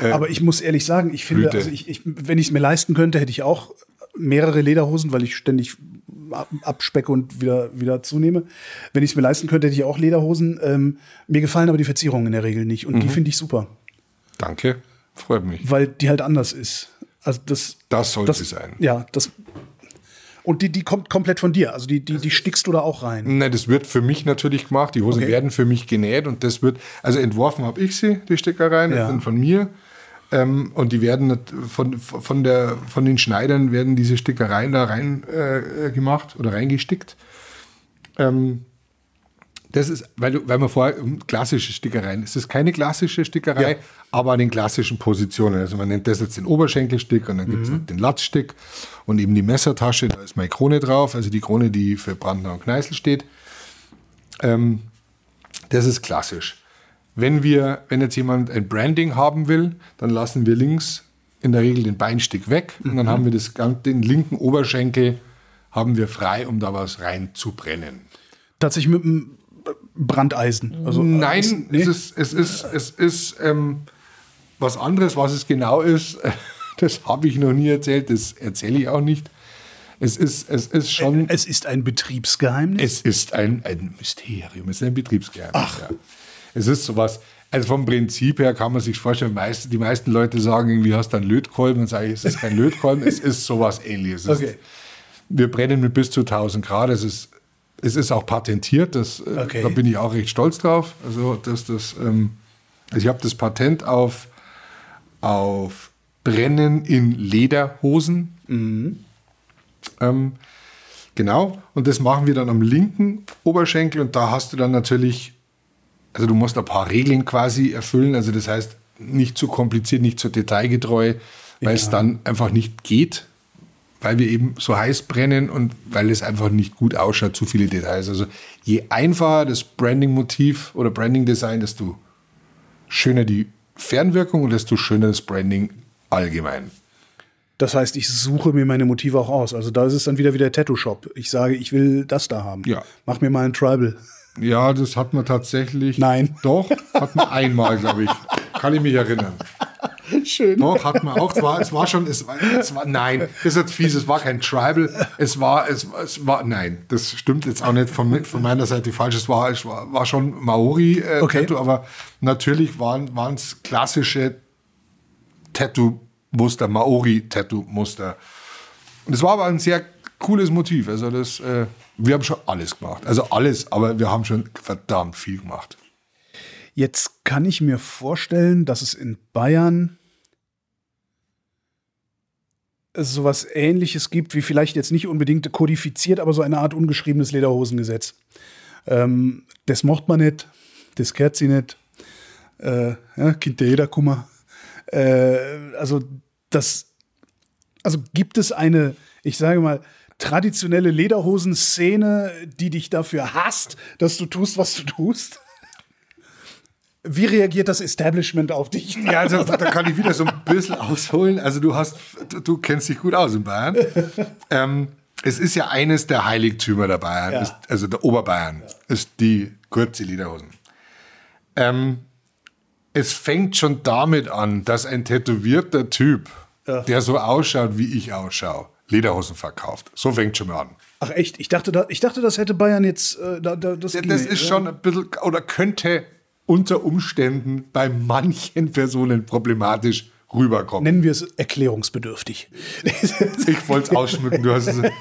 äh, Aber ich muss ehrlich sagen, ich finde, also ich, ich, wenn ich es mir leisten könnte, hätte ich auch mehrere Lederhosen, weil ich ständig abspecke und wieder, wieder zunehme. Wenn ich es mir leisten könnte, hätte ich auch Lederhosen. Ähm, mir gefallen aber die Verzierungen in der Regel nicht und mhm. die finde ich super. Danke, freut mich. Weil die halt anders ist. Also das, das sollte das, sein. Ja, das. Und die, die kommt komplett von dir. Also die, die, die stickst du da auch rein. Nein, das wird für mich natürlich gemacht. Die Hosen okay. werden für mich genäht und das wird, also entworfen habe ich sie, die Stickereien, ja. sind von mir. Ähm, und die werden von, von, der, von den Schneidern werden diese Stickereien da rein äh, gemacht oder reingestickt. Ähm, das ist, weil, du, weil man vorher klassische Stickereien, es ist keine klassische Stickerei, ja. aber an den klassischen Positionen. Also man nennt das jetzt den Oberschenkelstick und dann gibt es mhm. den Latzstick und eben die Messertasche, da ist meine Krone drauf, also die Krone, die für Brandner und Kneißl steht. Ähm, das ist klassisch. Wenn wir, wenn jetzt jemand ein Branding haben will, dann lassen wir links in der Regel den Beinstick weg und dann mhm. haben wir das, den linken Oberschenkel haben wir frei, um da was reinzubrennen. Tatsächlich mit einem Brandeisen. Also, Nein, ist, nee. es ist, es ist, es ist ähm, was anderes, was es genau ist. Das habe ich noch nie erzählt, das erzähle ich auch nicht. Es ist, es ist schon. Es ist ein Betriebsgeheimnis? Es ist ein, ein Mysterium, es ist ein Betriebsgeheimnis. Ach. Ja. Es ist sowas, also vom Prinzip her kann man sich vorstellen, meist, die meisten Leute sagen irgendwie, hast du einen Lötkolben? Und sage ich, es ist kein Lötkolben, es ist sowas ähnliches. Okay. wir brennen mit bis zu 1000 Grad. Es ist, es ist auch patentiert. Das, äh, okay. Da bin ich auch recht stolz drauf. Also, dass das, ähm, also ich habe das Patent auf, auf Brennen in Lederhosen. Mhm. Ähm, genau. Und das machen wir dann am linken Oberschenkel. Und da hast du dann natürlich also du musst ein paar Regeln quasi erfüllen. Also das heißt, nicht zu kompliziert, nicht zu detailgetreu, weil ja. es dann einfach nicht geht, weil wir eben so heiß brennen und weil es einfach nicht gut ausschaut, zu viele Details. Also je einfacher das Branding-Motiv oder Branding-Design, desto schöner die Fernwirkung und desto schöner das Branding allgemein. Das heißt, ich suche mir meine Motive auch aus. Also da ist es dann wieder wie der Tattoo-Shop. Ich sage, ich will das da haben. Ja. Mach mir mal ein Tribal. Ja, das hat man tatsächlich. Nein. Doch, hat man einmal, glaube ich. Kann ich mich erinnern. Schön. Doch, hat man auch. Es war, es war schon, es war, es war, nein, das ist jetzt fies, es war kein Tribal. Es war, es, es war, nein, das stimmt jetzt auch nicht von, von meiner Seite falsch. Es war, es war, war schon Maori äh, Okay. Tattoo, aber natürlich waren es klassische Tattoo-Muster, Maori-Tattoo-Muster. Und es war aber ein sehr cooles Motiv. Also das, äh, wir haben schon alles gemacht. Also alles, aber wir haben schon verdammt viel gemacht. Jetzt kann ich mir vorstellen, dass es in Bayern sowas ähnliches gibt, wie vielleicht jetzt nicht unbedingt kodifiziert, aber so eine Art ungeschriebenes Lederhosengesetz. Ähm, das macht man nicht, das kehrt sie nicht. Äh, ja, Kind der jeder Kummer. Äh, also das, also gibt es eine, ich sage mal, traditionelle Lederhosen-Szene, die dich dafür hasst, dass du tust, was du tust? Wie reagiert das Establishment auf dich? Ja, also da kann ich wieder so ein bisschen ausholen. Also du hast, du, du kennst dich gut aus in Bayern. ähm, es ist ja eines der Heiligtümer der Bayern, Ja. ist, also der Oberbayern, ist die kurze Lederhosen. Ähm, es fängt schon damit an, dass ein tätowierter Typ, Ja. der so ausschaut, wie ich ausschaue, Lederhosen verkauft. So fängt schon mal an. Ach echt? Ich dachte, da, ich dachte das hätte Bayern jetzt. Äh, da, da, das Ja, das ist schon ein bisschen, oder könnte unter Umständen bei manchen Personen problematisch rüberkommen. Nennen wir es erklärungsbedürftig. Ich wollte es ausschmücken, du hast es.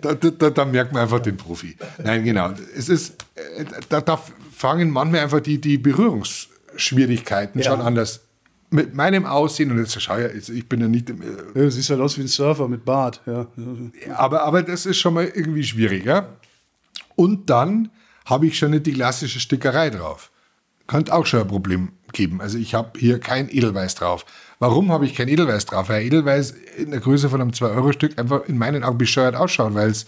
Da, da, da, merkt man einfach den Profi. Nein, genau. Es ist, äh, da, da fangen manchmal einfach die, die Berührungsschwierigkeiten Ja. schon an. Das mit meinem Aussehen, und jetzt schau ja, ich bin ja nicht, äh, Ja, du siehst halt aus wie ein Surfer mit Bart. Ja. aber, aber das ist schon mal irgendwie schwierig. Ja? Und dann habe ich schon nicht die klassische Stickerei drauf. Könnte auch schon ein Problem geben. Also ich habe hier kein Edelweiß drauf. Warum habe ich kein Edelweiß drauf? Weil Edelweiß in der Größe von einem 2-Euro-Stück einfach in meinen Augen bescheuert ausschaut, weil es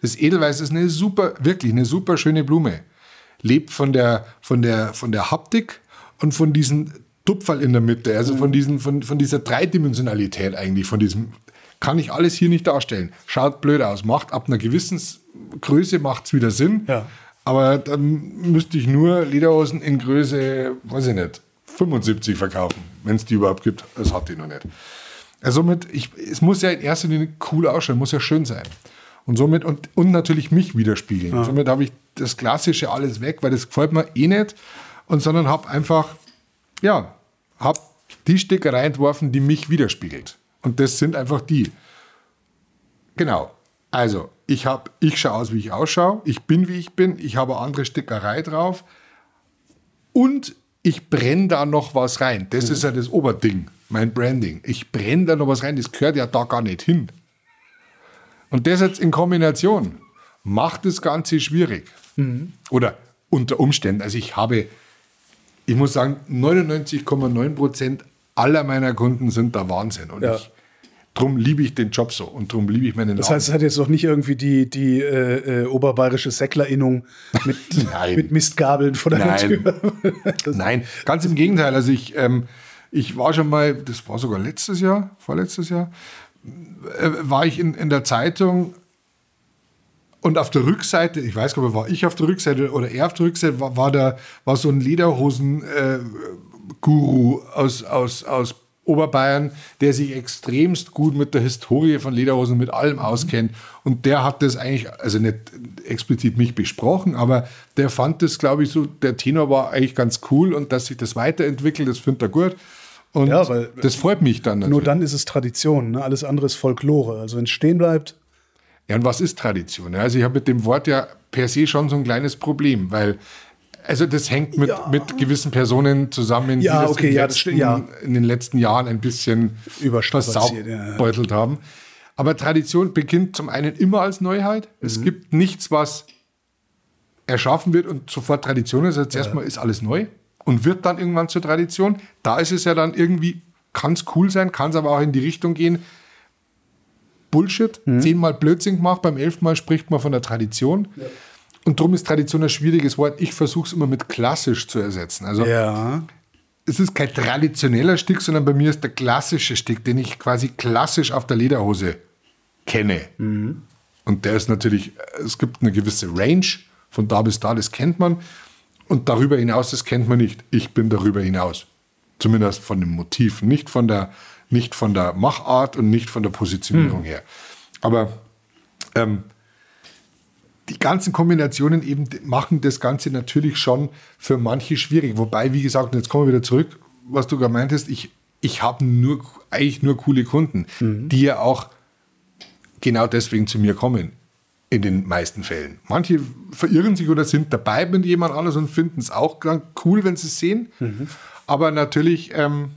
das Edelweiß ist eine super, wirklich eine super schöne Blume. Lebt von der, von der, von der Haptik und von diesem Tupferl in der Mitte, also von, diesen, von, von dieser Dreidimensionalität eigentlich, von diesem, kann ich alles hier nicht darstellen. Schaut blöd aus, macht ab einer gewissen Größe macht es wieder Sinn. Ja. Aber dann müsste ich nur Lederhosen in Größe, weiß ich nicht, 75 verkaufen, wenn es die überhaupt gibt. Das hat die noch nicht. Also somit, ich, es muss ja in erster Linie cool ausschauen, muss ja schön sein. Und somit, und, und natürlich mich widerspiegeln. Somit habe ich das Klassische alles weg, weil das gefällt mir eh nicht. Und sondern habe einfach, ja, habe die Stickerei entworfen, die mich widerspiegelt. Und das sind einfach die. Genau. Also, ich, hab, ich schaue aus, wie ich ausschaue. Ich bin, wie ich bin. Ich habe eine andere Stickerei drauf. Und ich brenne da noch was rein. Das ist ja das Oberding, mein Branding. Ich brenne da noch was rein. Das gehört ja da gar nicht hin. Und das jetzt in Kombination macht das Ganze schwierig. Oder unter Umständen. Also ich habe, ich muss sagen, 99,9 Prozent aller meiner Kunden sind da Wahnsinn. Und Ja. ich, drum liebe ich den Job so und drum liebe ich meinen Das Laden. heißt, es hat jetzt noch nicht irgendwie die, die äh, äh, oberbayerische Säcklerinnung mit, mit Mistgabeln vor deiner Nein. Tür. Das- Nein, ganz im Gegenteil. Also ich, ähm, ich war schon mal, das war sogar letztes Jahr, vorletztes Jahr, äh, war ich in, in der Zeitung und auf der Rückseite, ich weiß gar nicht, war ich auf der Rückseite oder er auf der Rückseite, war, war, da, war so ein Lederhosen-Guru aus, aus, aus Oberbayern, der sich extremst gut mit der Historie von Lederhosen, mit allem auskennt. Und der hat das eigentlich, also nicht explizit mich besprochen, aber der fand das, glaube ich, so, der Tenor war eigentlich ganz cool und dass sich das weiterentwickelt, das findet er gut. Und Ja, weil- das freut mich dann Nur natürlich. dann ist es Tradition. Ne? Alles andere ist Folklore. Also wenn es stehen bleibt, Ja, und was ist Tradition? Ja, Also ich habe mit dem Wort ja per se schon so ein kleines Problem, weil also das hängt mit, mit gewissen Personen zusammen, die Ja, das, okay, in, ja, den das letzten, ja. in den letzten Jahren ein bisschen ja, ja. versaubbeutelt haben. Aber Tradition beginnt zum einen immer als Neuheit. Es Mhm. gibt nichts, was erschaffen wird und sofort Tradition ist. Jetzt erstmal ist alles neu und wird dann irgendwann zur Tradition. Da ist es ja dann irgendwie, kann es cool sein, kann es aber auch in die Richtung gehen. Bullshit, Mhm. zehnmal Blödsinn gemacht, beim elften Mal spricht man von der Tradition. Und darum ist Tradition ein schwieriges Wort. Ich versuche es immer mit klassisch zu ersetzen. Also ja. es ist kein traditioneller Stick, sondern bei mir ist der klassische Stick, den ich quasi klassisch auf der Lederhose kenne. Mhm. Und der ist natürlich, es gibt eine gewisse Range von da bis da, das kennt man. Und darüber hinaus, das kennt man nicht. Ich bin darüber hinaus. Zumindest von dem Motiv, nicht von der, nicht von der Machart und nicht von der Positionierung mhm. her. Aber ähm, die ganzen Kombinationen eben machen das Ganze natürlich schon für manche schwierig. Wobei, wie gesagt, jetzt kommen wir wieder zurück, was du gerade meintest, ich, ich habe nur, eigentlich nur coole Kunden, mhm. die ja auch genau deswegen zu mir kommen. In den meisten Fällen. Manche verirren sich oder sind dabei mit jemand anders und finden es auch cool, wenn sie es sehen. Mhm. Aber natürlich, ähm,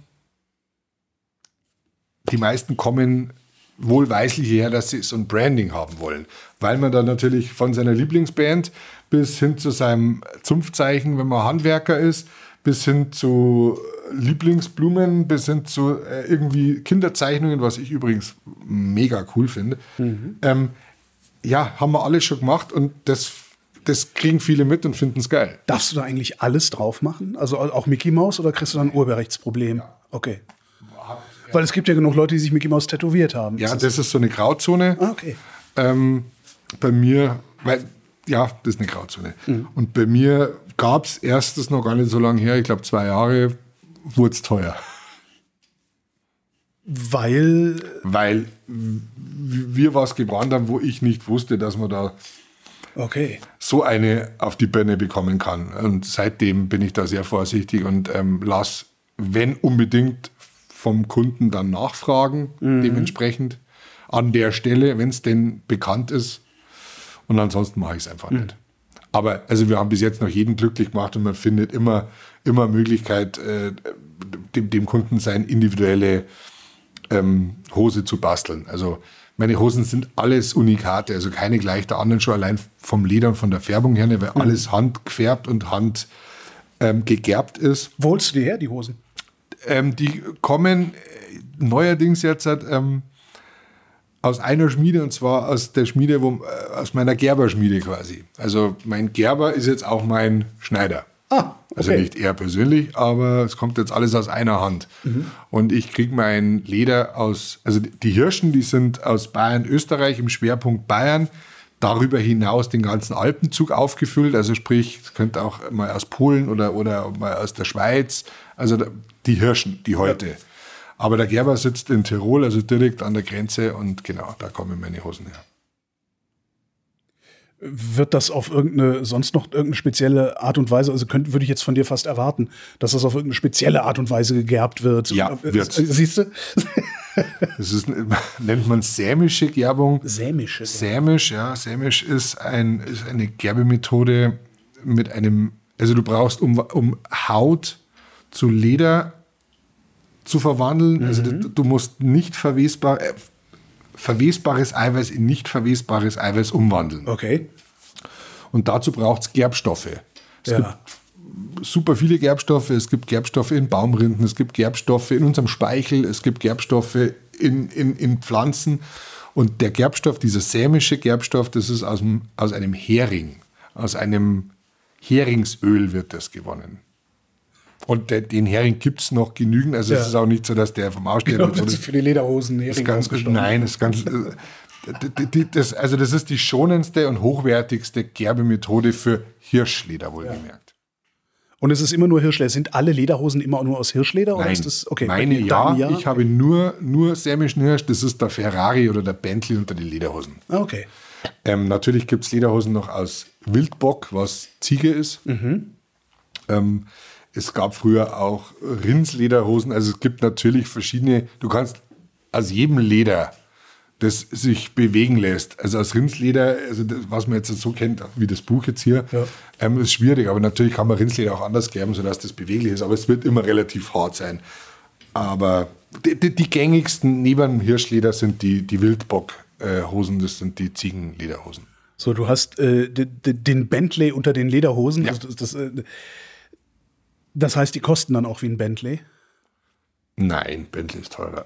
die meisten kommen wohlweislich her, dass sie so ein Branding haben wollen. Weil man dann natürlich von seiner Lieblingsband bis hin zu seinem Zunftzeichen, wenn man Handwerker ist, bis hin zu Lieblingsblumen, bis hin zu äh, irgendwie Kinderzeichnungen, was ich übrigens mega cool finde. Mhm. Ähm, ja, haben wir alles schon gemacht und das, das kriegen viele mit und finden es geil. Darfst du da eigentlich alles drauf machen? Also auch Mickey Mouse oder kriegst du dann ein Urheberrechtsproblem? Ja. Okay. Weil es gibt ja genug Leute, die sich Mickey Mouse tätowiert haben. Ja, das ist so eine Grauzone. Ah, okay. Ähm, bei mir, weil, ja, das ist eine Grauzone. Mhm. Und bei mir gab es erstes noch gar nicht so lange her, ich glaube zwei Jahre, wurde es teuer. Weil? Weil wir was gebrannt haben, wo ich nicht wusste, dass man da okay. so eine auf die Birne bekommen kann. Und seitdem bin ich da sehr vorsichtig und ähm, lass, wenn unbedingt, vom Kunden dann nachfragen, mhm. dementsprechend an der Stelle, wenn es denn bekannt ist. Und ansonsten mache ich es einfach mhm. nicht. Aber also wir haben bis jetzt noch jeden glücklich gemacht und man findet immer, immer Möglichkeit, äh, dem, dem, Kunden seine individuelle ähm, Hose zu basteln. Also meine Hosen sind alles Unikate, also keine gleich der anderen, schon allein vom Leder und von der Färbung her, weil mhm. alles handgefärbt und hand ähm, gegerbt ist. Wo holst du die her, die Hosen? Ähm, die kommen äh, neuerdings jetzt ähm, aus einer Schmiede und zwar aus der Schmiede, wo, äh, aus meiner Gerber-Schmiede quasi. Also mein Gerber ist jetzt auch mein Schneider. Ah, also okay. Also nicht er persönlich, aber es kommt jetzt alles aus einer Hand. Mhm. Und ich kriege mein Leder aus, also die Hirschen, die sind aus Bayern, Österreich, im Schwerpunkt Bayern. Darüber hinaus den ganzen Alpenzug aufgefüllt. Also sprich, könnte auch mal aus Polen oder, oder mal aus der Schweiz. Also die Hirschen, die heute. Ja. Aber der Gerber sitzt in Tirol, also direkt an der Grenze und genau, da kommen meine Hosen her. Wird das auf irgendeine, sonst noch irgendeine spezielle Art und Weise, also könnte, würde ich jetzt von dir fast erwarten, dass das auf irgendeine spezielle Art und Weise gegerbt wird? Ja, äh, wird. Siehst du? Das ist, nennt man sämische Gerbung. Sämische. Sämisch, ja. Sämisch ist, ein, ist eine Gerbemethode mit einem, also du brauchst, um, um Haut zu Leder zu verwandeln. Also mhm. Also du, du, musst nicht verwesbar, äh, verwesbares Eiweiß in nicht verwesbares Eiweiß umwandeln. Okay. Und dazu braucht es Gerbstoffe. Es ja. gibt super viele Gerbstoffe. Es gibt Gerbstoffe in Baumrinden, es gibt Gerbstoffe in unserem Speichel, es gibt Gerbstoffe in, in, in Pflanzen. Und der Gerbstoff, dieser sämische Gerbstoff, das ist aus, dem, aus einem Hering. Aus einem Heringsöl wird das gewonnen. Und den Hering gibt es noch genügend. Also ja. es ist auch nicht so, dass der vom Aussterben genau, ist. für die Lederhosen Hering ist ganz, Nein, ist ganz. Das, also das ist die schonendste und hochwertigste Gerbemethode für Hirschleder, wohlgemerkt. Ja. Und es ist immer nur Hirschleder. Sind alle Lederhosen immer nur aus Hirschleder? Nein, oder ist das, okay, meine ja, ja. Ich habe nur, nur sämischen Hirsch. Das ist der Ferrari oder der Bentley unter den Lederhosen. Ah, okay. Ähm, natürlich gibt es Lederhosen noch aus Wildbock, was Ziege ist. Mhm. Ähm, es gab früher auch Rindslederhosen. Also es gibt natürlich verschiedene, du kannst aus jedem Leder, das sich bewegen lässt, also aus Rindsleder, also das, was man jetzt so kennt, wie das Buch jetzt hier, ja. ähm, ist schwierig. Aber natürlich kann man Rindsleder auch anders gerben, sodass das beweglich ist. Aber es wird immer relativ hart sein. Aber die, die, die gängigsten neben Hirschleder sind die, die Wildbock-Hosen, das sind die Ziegenlederhosen. So, du hast äh, den Bentley unter den Lederhosen. Ja. Das, das, äh, das heißt, die kosten dann auch wie ein Bentley? Nein, Bentley ist teurer.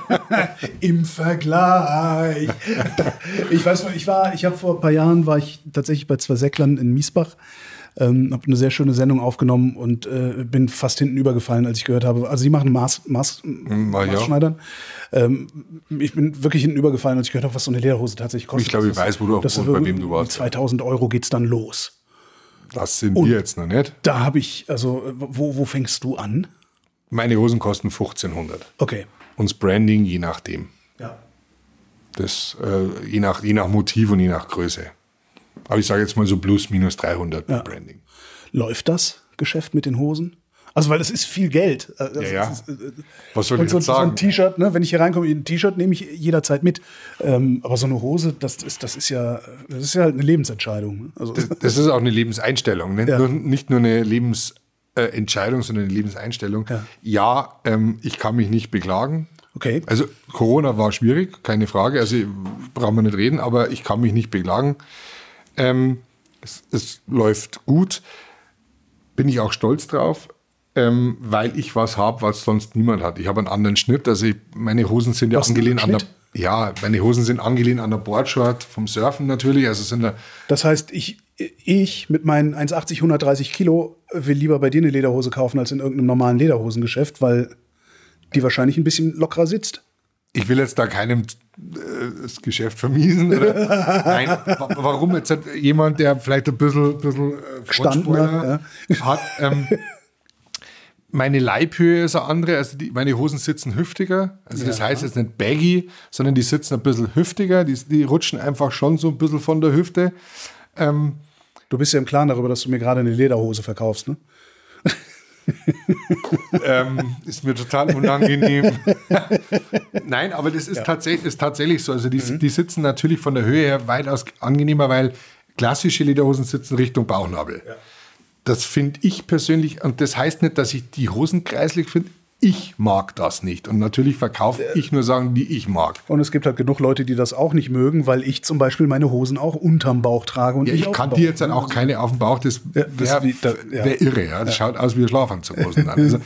Im Vergleich. Ich weiß noch, ich war, ich habe vor ein paar Jahren war ich tatsächlich bei zwei Säcklern in Miesbach Ähm, habe eine sehr schöne Sendung aufgenommen und äh, bin fast hinten übergefallen, als ich gehört habe. Also sie machen Maß, Maß, Hm. Maßschneidern. Ähm, ich bin wirklich hinten übergefallen, als ich gehört habe, was so eine Lederhose tatsächlich kostet. Ich glaube, ich weiß, wo du- das wo- ist bei wem du warst. 2000 Euro geht's dann los. Das sind wir jetzt noch nicht. Da habe ich, also wo, wo fängst du an? Meine Hosen kosten 1500. Okay. Und das Branding je nachdem. Ja. Das, äh, je, nach, je nach Motiv und je nach Größe. Aber ich sage jetzt mal so plus minus 300 Ja. Branding. Läuft das Geschäft mit den Hosen? Also, weil es ist viel Geld. Äh, das Ja, ja. ist, äh, Was soll ich so, jetzt so ein sagen? T-Shirt, ne, wenn ich hier reinkomme, ein T-Shirt nehme ich jederzeit mit. Ähm, aber so eine Hose, das ist, das ist ja, das ist ja halt eine Lebensentscheidung. ne? Also, Das ist auch eine Lebenseinstellung. Nicht, Ja. nur, nicht nur eine Lebensentscheidung, sondern eine Lebenseinstellung. Ja. Ja, ähm, ich kann mich nicht beklagen. okay. Also Corona war schwierig, keine Frage. Also brauchen wir nicht reden, aber ich kann mich nicht beklagen. Ähm, es, es läuft gut. Bin ich auch stolz drauf, ähm, weil ich was habe, was sonst niemand hat. Ich habe einen anderen Schnitt. Also ich, meine Hosen sind ja Was, angelehnt an der ja, meine Hosen sind angelehnt an der Boardshort vom Surfen natürlich. Also sind da Das heißt, ich, ich mit meinen 1,80, 130 Kilo will lieber bei dir eine Lederhose kaufen als in irgendeinem normalen Lederhosengeschäft, weil die wahrscheinlich ein bisschen lockerer sitzt. Ich will jetzt da keinem äh, das Geschäft vermiesen. Oder? Nein, wa- warum jetzt hat jemand, der vielleicht ein bisschen, bisschen äh, Gestanden Frontspoiler hat, ähm, meine Leibhöhe ist eine andere, also die, meine Hosen sitzen hüftiger. Also das heißt jetzt nicht baggy, sondern die sitzen ein bisschen hüftiger, die, die rutschen einfach schon so ein bisschen von der Hüfte. Ähm, Du bist ja im Klaren darüber, dass du mir gerade eine Lederhose verkaufst, ne? ähm, ist mir total unangenehm. Nein, aber das ist, tatsächlich, ist tatsächlich so. Also die, die sitzen natürlich von der Höhe her weitaus angenehmer, weil klassische Lederhosen sitzen Richtung Bauchnabel. Das finde ich persönlich, und das heißt nicht, dass ich die Hosen kreislig finde. Ich mag das nicht. Und natürlich verkaufe ich nur Sachen, die ich mag. Und es gibt halt genug Leute, die das auch nicht mögen, weil ich zum Beispiel meine Hosen auch unterm Bauch trage. Und Ja, ich kann Bauch. jetzt dann auch keine auf dem Bauch, das wäre ja. wär irre. Ja. Das schaut aus wie ein Schlafanzughosen. dann. Also,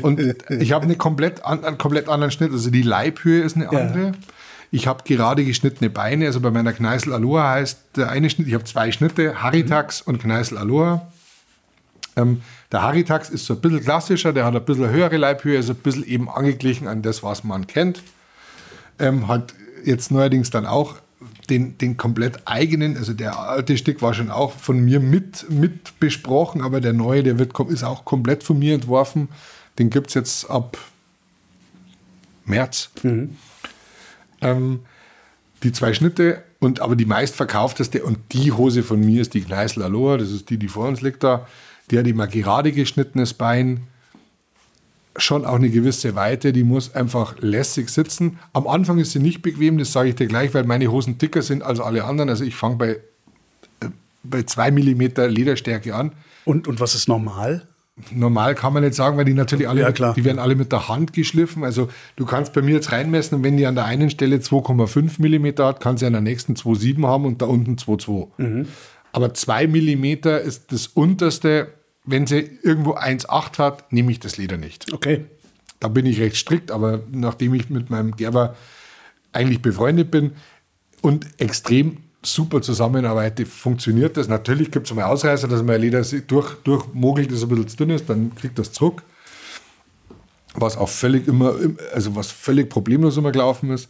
und ich habe eine komplett, an, einen komplett anderen Schnitt. Also die Leibhöhe ist eine andere. Ich habe gerade geschnittene Beine. Also bei meiner Kneißl Aloha heißt der eine Schnitt, ich habe zwei Schnitte, Haritax und Kneißl Aloha. Ähm, der Haritax ist so ein bisschen klassischer, der hat ein bisschen höhere Leibhöhe, also ein bisschen eben angeglichen an das, was man kennt. Ähm, hat jetzt neuerdings dann auch den, den komplett eigenen, also der alte Stick war schon auch von mir mit, mit besprochen, aber der neue, der wird, ist auch komplett von mir entworfen. Den gibt es jetzt ab März. Ähm, die zwei Schnitte und aber die meistverkaufteste und die Hose von mir ist die Kneißl Aloha, das ist die, die vor uns liegt da. Die hat immer gerade geschnittenes Bein, schon auch eine gewisse Weite, die muss einfach lässig sitzen. Am Anfang ist sie nicht bequem, das sage ich dir gleich, weil meine Hosen dicker sind als alle anderen. Also ich fange bei, äh, bei zwei Millimeter Lederstärke an. Und, und was ist normal? Normal kann man nicht sagen, weil die natürlich alle, Ja, die werden alle mit der Hand geschliffen. Also du kannst bei mir jetzt reinmessen und wenn die an der einen Stelle 2,5 Millimeter hat, kann sie an der nächsten 2,7 haben und da unten 2,2. Mhm. Aber 2 Millimeter ist das unterste. Wenn sie irgendwo 1,8 hat, nehme ich das Leder nicht. Okay. Da bin ich recht strikt, aber nachdem ich mit meinem Gerber eigentlich befreundet bin und extrem super zusammenarbeite, funktioniert das. Natürlich gibt es mal Ausreißer, dass mein Leder durch, durchmogelt, das ein bisschen zu dünn ist, dann kriegt das zurück. Was auch völlig immer, also was völlig problemlos immer gelaufen ist.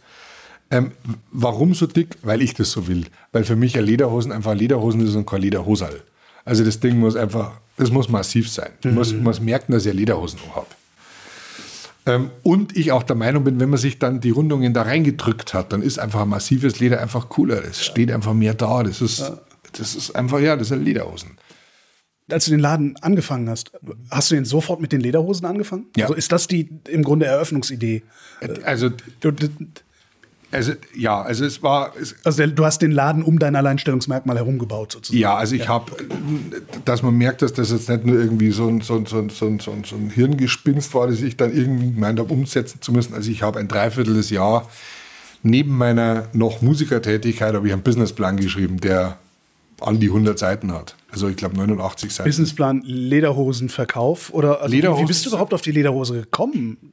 Ähm, warum so dick? Weil ich das so will. Weil für mich ja Lederhosen einfach Lederhosen ist und kein Lederhosal. Also das Ding muss einfach, das muss massiv sein. Ich muss, muss merken, dass ich Lederhosen habe. Ähm, und ich auch der Meinung bin, wenn man sich dann die Rundungen da reingedrückt hat, dann ist einfach ein massives Leder einfach cooler. Es steht einfach mehr da. Das ist, das ist einfach, ja, das sind Lederhosen. Als du den Laden angefangen hast, hast du den sofort mit den Lederhosen angefangen? Ja. Also ist das die im Grunde Eröffnungsidee? Also, Du, du, also ja, also es war, es, also du hast den Laden um dein Alleinstellungsmerkmal herumgebaut sozusagen. Ja, also ich habe, dass man merkt, dass das jetzt nicht nur irgendwie so ein, so ein, so ein, so ein, so ein, Hirngespinst war, das ich dann irgendwie gemeint habe, umsetzen zu müssen. Also ich habe ein Dreiviertel Jahr neben meiner noch Musikertätigkeit habe ich einen Businessplan geschrieben, der an die 100 Seiten hat. Also ich glaube 89 Seiten. Businessplan Lederhosenverkauf oder also Lederhosen- wie bist du überhaupt auf die Lederhose gekommen?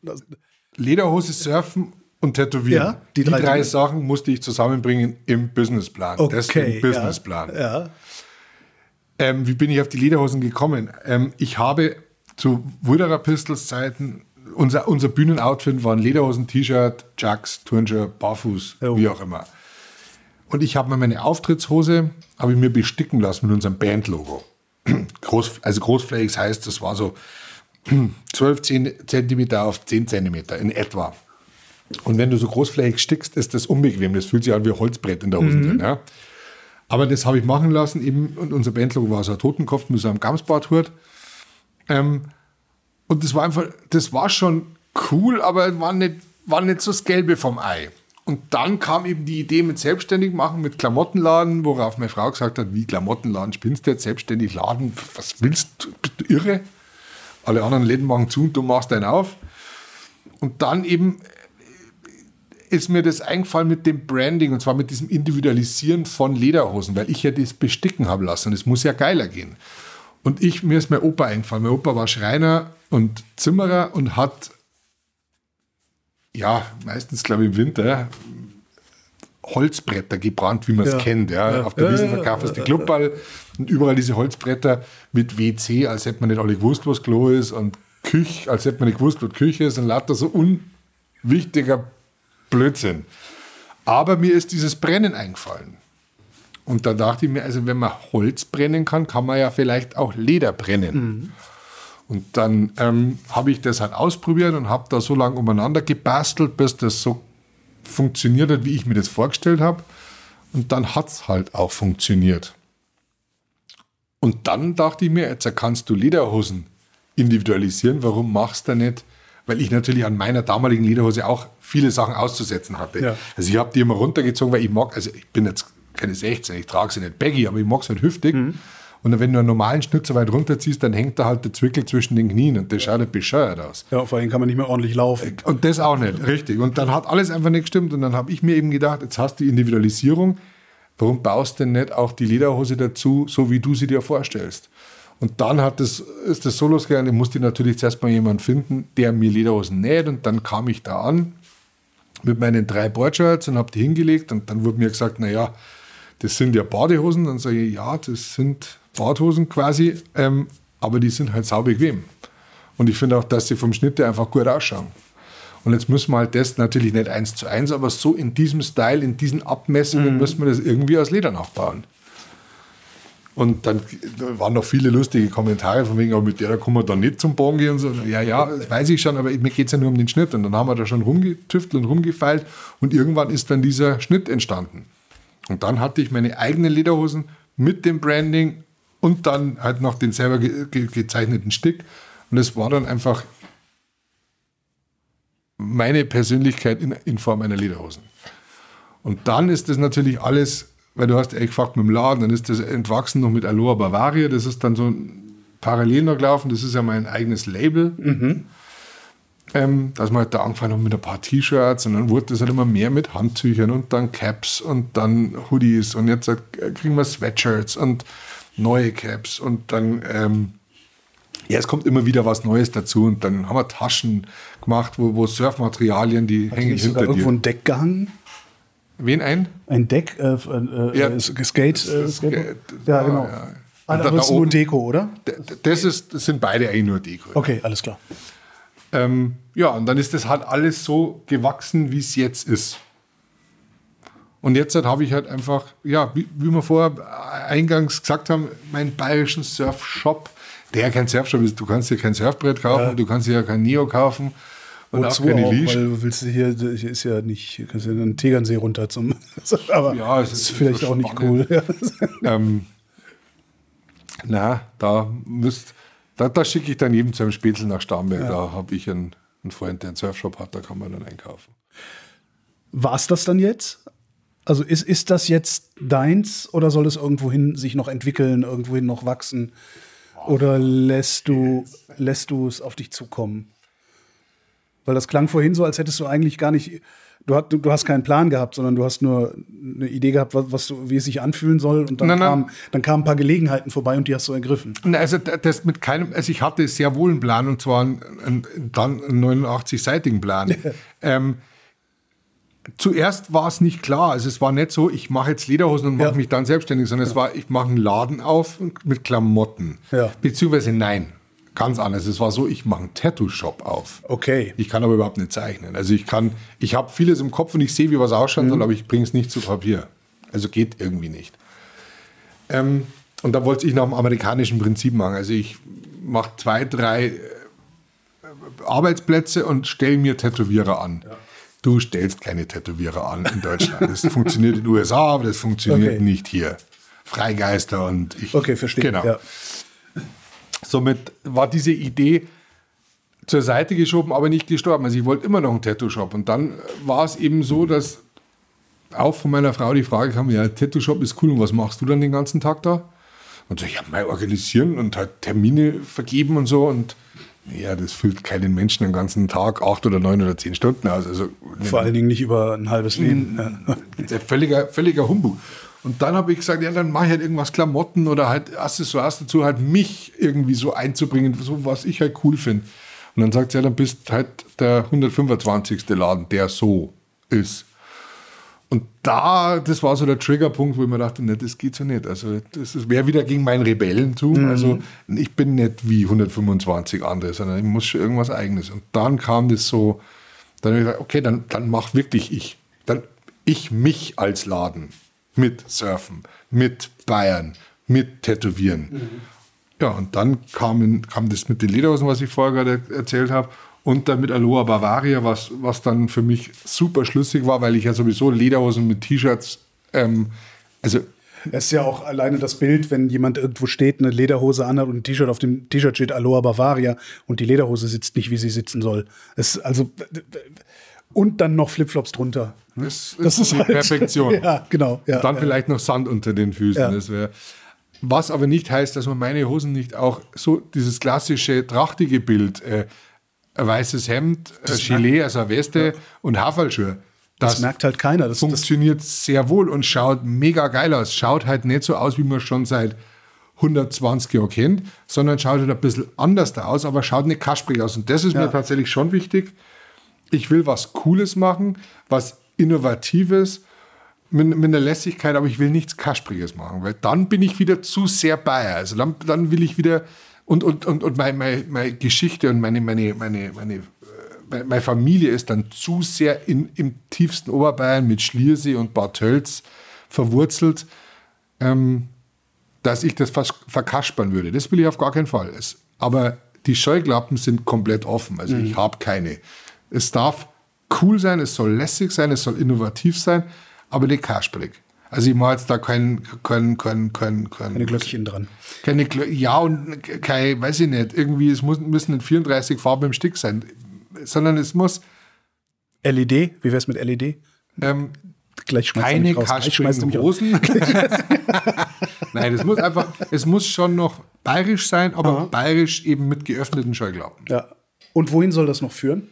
Lederhose, Surfen und Tätowieren. Ja, die die, drei drei. Sachen, musste ich zusammenbringen im Businessplan. Deswegen Okay, ja. Businessplan. Ja. Ähm, wie bin ich auf die Lederhosen gekommen? Ähm, ich habe zu Wilderer Pistols Zeiten, unser, unser Bühnenoutfit waren Lederhosen, T-Shirt, Jacks, Turnshirt, Barfuß, Jo. wie auch immer. Und ich habe mir meine Auftrittshose, habe ich mir besticken lassen mit unserem Bandlogo. Groß, also großflächig heißt, das war so 12 Zentimeter auf 10 Zentimeter in etwa. Und wenn du so großflächig stickst, ist das unbequem. Das fühlt sich an wie ein Holzbrett in der Hose drin. Ja. Aber das habe ich machen lassen eben. Und unser Bandlogo war so ein Totenkopf mit so einem Gamsbarthut. Ähm, und das war einfach, das war schon cool, aber war nicht, war nicht so das Gelbe vom Ei. Und dann kam eben die Idee mit selbstständig machen, mit Klamottenladen, worauf meine Frau gesagt hat, wie Klamottenladen, spinnst du jetzt selbstständig Laden? Was willst du? Bist du irre? Alle anderen Läden machen zu und du machst einen auf. Und dann eben ist mir das eingefallen mit dem Branding und zwar mit diesem Individualisieren von Lederhosen, weil ich ja das besticken habe lassen. Es muss ja geiler gehen. Und ich, mir ist mein Opa eingefallen. Mein Opa war Schreiner und Zimmerer und hat, ja, meistens glaube ich im Winter, Holzbretter gebrannt, wie man es Ja. kennt. Ja. Ja. Auf der ja, verkauft es die Clubball und überall diese Holzbretter mit WC, als hätte man nicht alle gewusst, was Klo ist und Küche, als hätte man nicht gewusst, was Küche ist und lauter so unwichtiger Blödsinn. Aber mir ist dieses Brennen eingefallen. Und da dachte ich mir, also wenn man Holz brennen kann, kann man ja vielleicht auch Leder brennen. Und dann ähm, habe ich das halt ausprobiert und habe da so lange umeinander gebastelt, bis das so funktioniert hat, wie ich mir das vorgestellt habe. Und dann hat es halt auch funktioniert. Und dann dachte ich mir, jetzt kannst du Lederhosen individualisieren. Warum machst du nicht? Weil ich natürlich an meiner damaligen Lederhose auch viele Sachen auszusetzen hatte. Ja. Also ich habe die immer runtergezogen, weil ich mag, also ich bin jetzt keine 16, ich trage sie nicht baggy, aber ich mag es halt hüftig. Und dann, wenn du einen normalen Schnitt so weit runterziehst, dann hängt da halt der Zwickel zwischen den Knien und das schaut halt bescheuert aus. Ja, vor allem kann man nicht mehr ordentlich laufen. Und das auch nicht, richtig. Und dann hat alles einfach nicht gestimmt. Und dann habe ich mir eben gedacht, jetzt hast du die Individualisierung. Warum baust du denn nicht auch die Lederhose dazu, so wie du sie dir vorstellst? Und dann hat das, ist das so losgegangen. Ich musste natürlich zuerst mal jemanden finden, der mir Lederhosen näht. Und dann kam ich da an mit meinen drei Boardshirts und habe die hingelegt. Und dann wurde mir gesagt, naja, das sind ja Badehosen. Dann sage ich, ja, das sind Badhosen quasi, ähm, aber die sind halt saubequem. Und ich finde auch, dass sie vom Schnitt her einfach gut ausschauen. Und jetzt müssen wir halt das natürlich nicht eins zu eins, aber so in diesem Style, in diesen Abmessungen müssen wir das irgendwie aus Leder nachbauen. Und dann waren noch viele lustige Kommentare von wegen, aber mit der kann man dann nicht zum Bogen gehen und so. Ja, ja, weiß ich schon, aber mir geht es ja nur um den Schnitt. Und dann haben wir da schon rumgetüftelt und rumgefeilt und irgendwann ist dann dieser Schnitt entstanden. Und dann hatte ich meine eigenen Lederhosen mit dem Branding und dann halt noch den selber ge ge gezeichneten Stick. Und es war dann einfach meine Persönlichkeit in, in Form einer Lederhosen. Und dann ist das natürlich alles, weil du hast ja gefragt mit dem Laden, dann ist das entwachsen noch mit Aloha Bavaria, das ist dann so parallel noch gelaufen, das ist ja mein eigenes Label. Ähm, dass man halt da angefangen hat mit ein paar T-Shirts und dann wurde das halt immer mehr mit Handtüchern und dann Caps und dann Hoodies und jetzt äh, kriegen wir Sweatshirts und neue Caps und dann ähm, ja, es kommt immer wieder was Neues dazu und dann haben wir Taschen gemacht, wo, wo Surfmaterialien, die Hat hängen hinter irgendwo dir. ein Deck gehangen? Wen ein? Ein Deck? Äh, äh, Ja, äh, Skate? Äh, das- Skate das- ja, ja, genau. ja. Ah, aber da es ist nur Deko, oder? Das, ist, das sind beide eigentlich nur Deko. Okay, alles klar. Ähm, ja, und dann ist das halt alles so gewachsen, wie es jetzt ist. Und jetzt halt habe ich halt einfach, ja, wie, wie wir vorher eingangs gesagt haben, meinen bayerischen Surfshop, der ja kein Surfshop ist. Du kannst hier kein Surfbrett kaufen, Ja. du kannst hier kein Neo kaufen und auch Wozu keine auch, Leash. weil du willst hier, hier ist ja nicht, kannst ja den Tegernsee runter zum, aber Ja, es ist ist- vielleicht ist auch nicht cool. Ähm, na, da müsst, da, da schicke ich dann jedem zu einem Spätzle nach Starnberg. Da habe ich einen, einen Freund, der einen Surfshop hat, da kann man dann einkaufen. War es das dann jetzt? Also ist, ist das jetzt deins oder soll es irgendwohin sich noch entwickeln, irgendwohin noch wachsen? Oder lässt du, lässt du es auf dich zukommen? Weil das klang vorhin so, als hättest du eigentlich gar nicht, du, hast- du, hast keinen Plan gehabt, sondern du hast nur eine Idee gehabt, was, was du, wie es sich anfühlen soll. Und dann, Nein, nein. Kam, dann kamen ein paar Gelegenheiten vorbei und die hast du ergriffen. Na, Also das mit keinem, also ich hatte sehr wohl einen Plan und zwar einen, einen, dann einen 89-seitigen Plan. ähm, zuerst war es nicht klar. Also es war nicht so, ich mache jetzt Lederhosen und mache Ja. mich dann selbstständig, sondern es war, ich mache einen Laden auf mit Klamotten. Ja. Beziehungsweise nein, ganz anders. Es war so, ich mache einen Tattoo-Shop auf. Okay. Ich kann aber überhaupt nicht zeichnen. Also ich kann, ich habe vieles im Kopf und ich sehe, wie was ausschauen Mhm. soll, aber ich bringe es nicht zu Papier. Also geht irgendwie nicht. Ähm, und da wollte ich nach dem amerikanischen Prinzip machen. Also ich mache zwei, drei äh, Arbeitsplätze und stelle mir Tätowierer an. Du stellst keine Tätowierer an in Deutschland. Das funktioniert in den USA, aber das funktioniert Okay. nicht hier. Freigeister und ich. Okay, verstehe. Genau. Ja. Somit war diese Idee zur Seite geschoben, aber nicht gestorben. Also ich wollte immer noch einen Tattoo-Shop. Und dann war es eben so, dass auch von meiner Frau die Frage kam, ja, Tattoo-Shop ist cool und was machst du dann den ganzen Tag da? Und so, ja, mal organisieren und halt Termine vergeben und so. Und ja, das füllt keinen Menschen den ganzen Tag acht oder neun oder zehn Stunden aus. Also Vor allen Dingen nicht über ein halbes Leben. Völliger, völliger Humbug. Und dann habe ich gesagt, ja, dann mache ich halt irgendwas Klamotten oder halt Accessoires dazu, halt mich irgendwie so einzubringen, so was ich halt cool finde. Und dann sagt sie, ja, dann bist halt der 125. Laden, der so ist. Und da, das war so der Triggerpunkt, wo ich mir dachte, ne, das geht so nicht. Also das wäre wieder gegen mein Rebellentum. Also ich bin nicht wie 125 andere, sondern ich muss schon irgendwas Eigenes. Und dann kam das so, dann habe ich gesagt, okay, dann, dann mach wirklich ich. Dann ich mich als Laden mit Surfen, mit Bayern, mit Tätowieren. Ja, und dann kam, kam das mit den Lederhosen, was ich vorher gerade erzählt habe, und dann mit Aloha Bavaria, was, was dann für mich super schlüssig war, weil ich ja sowieso Lederhosen mit T-Shirts, ähm, also Es ist ja auch alleine das Bild, wenn jemand irgendwo steht, eine Lederhose anhat und ein T-Shirt auf dem T-Shirt steht Aloha Bavaria und die Lederhose sitzt nicht, wie sie sitzen soll. Es, also und dann noch Flipflops drunter. Das, ist die Perfektion. Ja, genau. Ja, dann ja. vielleicht noch Sand unter den Füßen. Das wär, was aber nicht heißt, dass man meine Hosen nicht auch so dieses klassische trachtige Bild, äh, ein weißes Hemd, ein Gilet, also eine Weste und Haferlschuhe. Das, Das, merkt halt keiner. Das, das, funktioniert sehr wohl und schaut mega geil aus. Schaut halt nicht so aus, wie man schon seit 120 Jahren kennt, sondern schaut halt ein bisschen anders da aus, aber schaut nicht kasprig aus. Und das ist mir tatsächlich schon wichtig. Ich will was Cooles machen, was Innovatives, mit, mit einer Lässigkeit, aber ich will nichts Kaspriges machen, weil dann bin ich wieder zu sehr Bayer. Also dann, dann will ich wieder und, und, und, und meine, meine, meine Geschichte und meine, meine, meine, meine, äh, meine Familie ist dann zu sehr in, im tiefsten Oberbayern mit Schliersee und Bad Tölz verwurzelt, ähm, dass ich das fast verkaspern würde. Das will ich auf gar keinen Fall. Es, aber die Scheuklappen sind komplett offen. Also ich habe keine. Es darf cool sein, es soll lässig sein, es soll innovativ sein, aber nicht kasprig. Also ich mache jetzt da kein, kein, kein, kein, kein keine Glöckchen dran. keine, Glö- ja und kein, weiß ich nicht, irgendwie, es muss, müssen nicht 34 Farben im Stück sein, sondern es muss LED, wie wäre es mit LED? ähm, Gleich schmeißt keine du mich raus. Gleich schmeißt du kasprigen mich raus. Hosen. Nein, es muss einfach, es muss schon noch bayerisch sein, aber bayerisch eben mit geöffneten Scheuklappen. Ja. Und wohin soll das noch führen?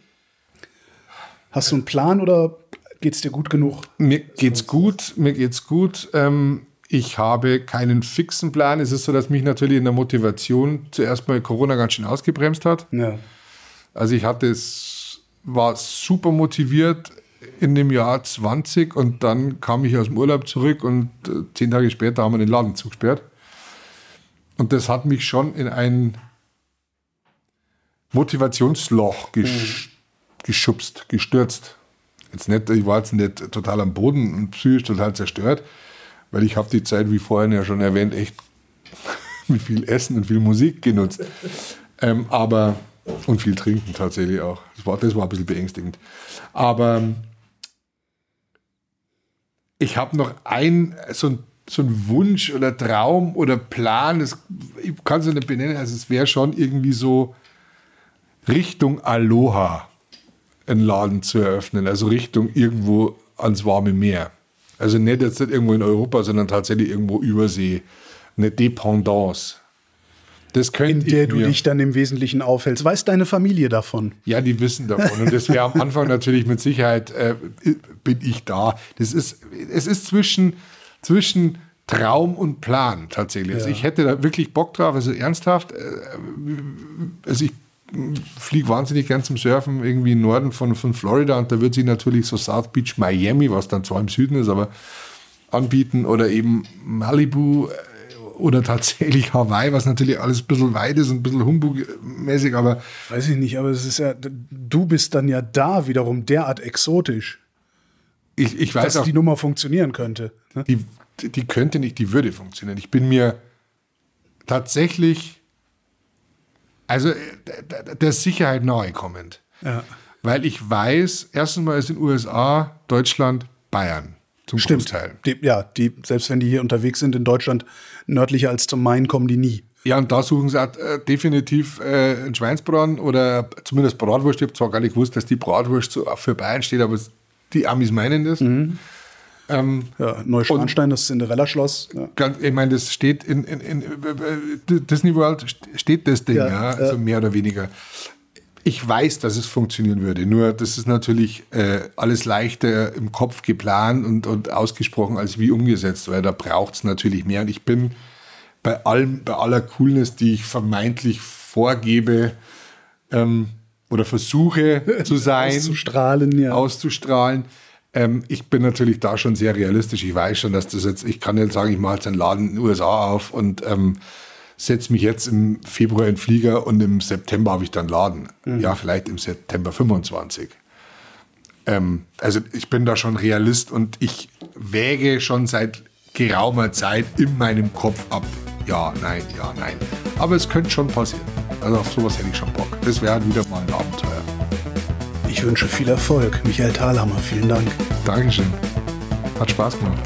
Hast du einen Plan oder geht es dir gut genug? Mir geht's gut, mir geht's gut. Ähm, ich habe keinen fixen Plan. Es ist so, dass mich natürlich in der Motivation zuerst mal Corona ganz schön ausgebremst hat. Ja. Also ich hatte es, war super motiviert in dem Jahr 20 und dann kam ich aus dem Urlaub zurück und äh, zehn Tage später haben wir den Laden zugesperrt. Und das hat mich schon in ein Motivationsloch gesch geschubst, gestürzt. Jetzt nicht, ich war jetzt nicht total am Boden und psychisch total zerstört, weil ich habe die Zeit, wie vorhin ja schon erwähnt, echt mit viel Essen und viel Musik genutzt. Ähm, aber und viel trinken tatsächlich auch. Das war, das war ein bisschen beängstigend. Aber ich habe noch ein so, ein so ein Wunsch oder Traum oder Plan, das, ich kann es nicht benennen, also es wäre schon irgendwie so Richtung Aloha einen Laden zu eröffnen, also Richtung irgendwo ans warme Meer. Also nicht jetzt nicht irgendwo in Europa, sondern tatsächlich irgendwo Übersee. Eine Dependance. Das In der du dich dann im Wesentlichen aufhältst. Weiß deine Familie davon? Ja, die wissen davon. Und das wäre am Anfang natürlich mit Sicherheit, äh, bin ich da. Das ist, es ist zwischen, zwischen Traum und Plan tatsächlich. Also Ja. ich hätte da wirklich Bock drauf, also ernsthaft. Äh, also ich fliege wahnsinnig gern zum Surfen irgendwie im Norden von, von Florida und da wird sich natürlich so South Beach Miami, was dann zwar im Süden ist, aber anbieten oder eben Malibu äh, oder tatsächlich Hawaii, was natürlich alles ein bisschen weit ist und ein bisschen Humbug-mäßig, aber. Weiß ich nicht, aber es ist ja, du bist dann ja da wiederum derart exotisch. Ich, ich weiß dass auch, die Nummer funktionieren könnte. Ne? Die, die könnte nicht, die würde funktionieren. Ich bin mir tatsächlich, also der Sicherheit nahe kommend. Ja. Weil ich weiß, erstens mal ist in den USA, Deutschland, Bayern zum Stimmt. Großteil. Die, ja, die, selbst wenn die hier unterwegs sind in Deutschland, nördlicher als zum Main kommen die nie. Ja, und da suchen sie auch, äh, definitiv äh, einen Schweinsbraten oder zumindest Bratwurst. Ich habe zwar gar nicht gewusst, dass die Bratwurst so für Bayern steht, aber die Amis meinen das. Mhm. Ähm, ja, Neuschwanstein, das Cinderella-Schloss. Ja. Ganz, ich meine, das steht in, in, in, Disney World, steht das Ding, ja, ja also mehr oder weniger. Ich weiß, dass es funktionieren würde, nur das ist natürlich äh, alles leichter im Kopf geplant und, und ausgesprochen als wie umgesetzt, weil da braucht es natürlich mehr. Und ich bin bei allem, bei aller Coolness, die ich vermeintlich vorgebe ähm, oder versuche zu sein, auszustrahlen, ja. auszustrahlen, ähm, ich bin natürlich da schon sehr realistisch. Ich weiß schon, dass das jetzt, ich kann nicht sagen, ich mache jetzt einen Laden in den USA auf und ähm, setze mich jetzt im Februar in den Flieger und im September habe ich dann Laden. Mhm. Ja, vielleicht im September 25. Ähm, also ich bin da schon Realist und ich wäge schon seit geraumer Zeit in meinem Kopf ab. Ja, nein, ja, nein. Aber es könnte schon passieren. Also auf sowas hätte ich schon Bock. Das wäre halt wieder mal ein Abenteuer. Ich wünsche viel Erfolg. Michael Thalhammer, vielen Dank. Dankeschön. Hat Spaß gemacht.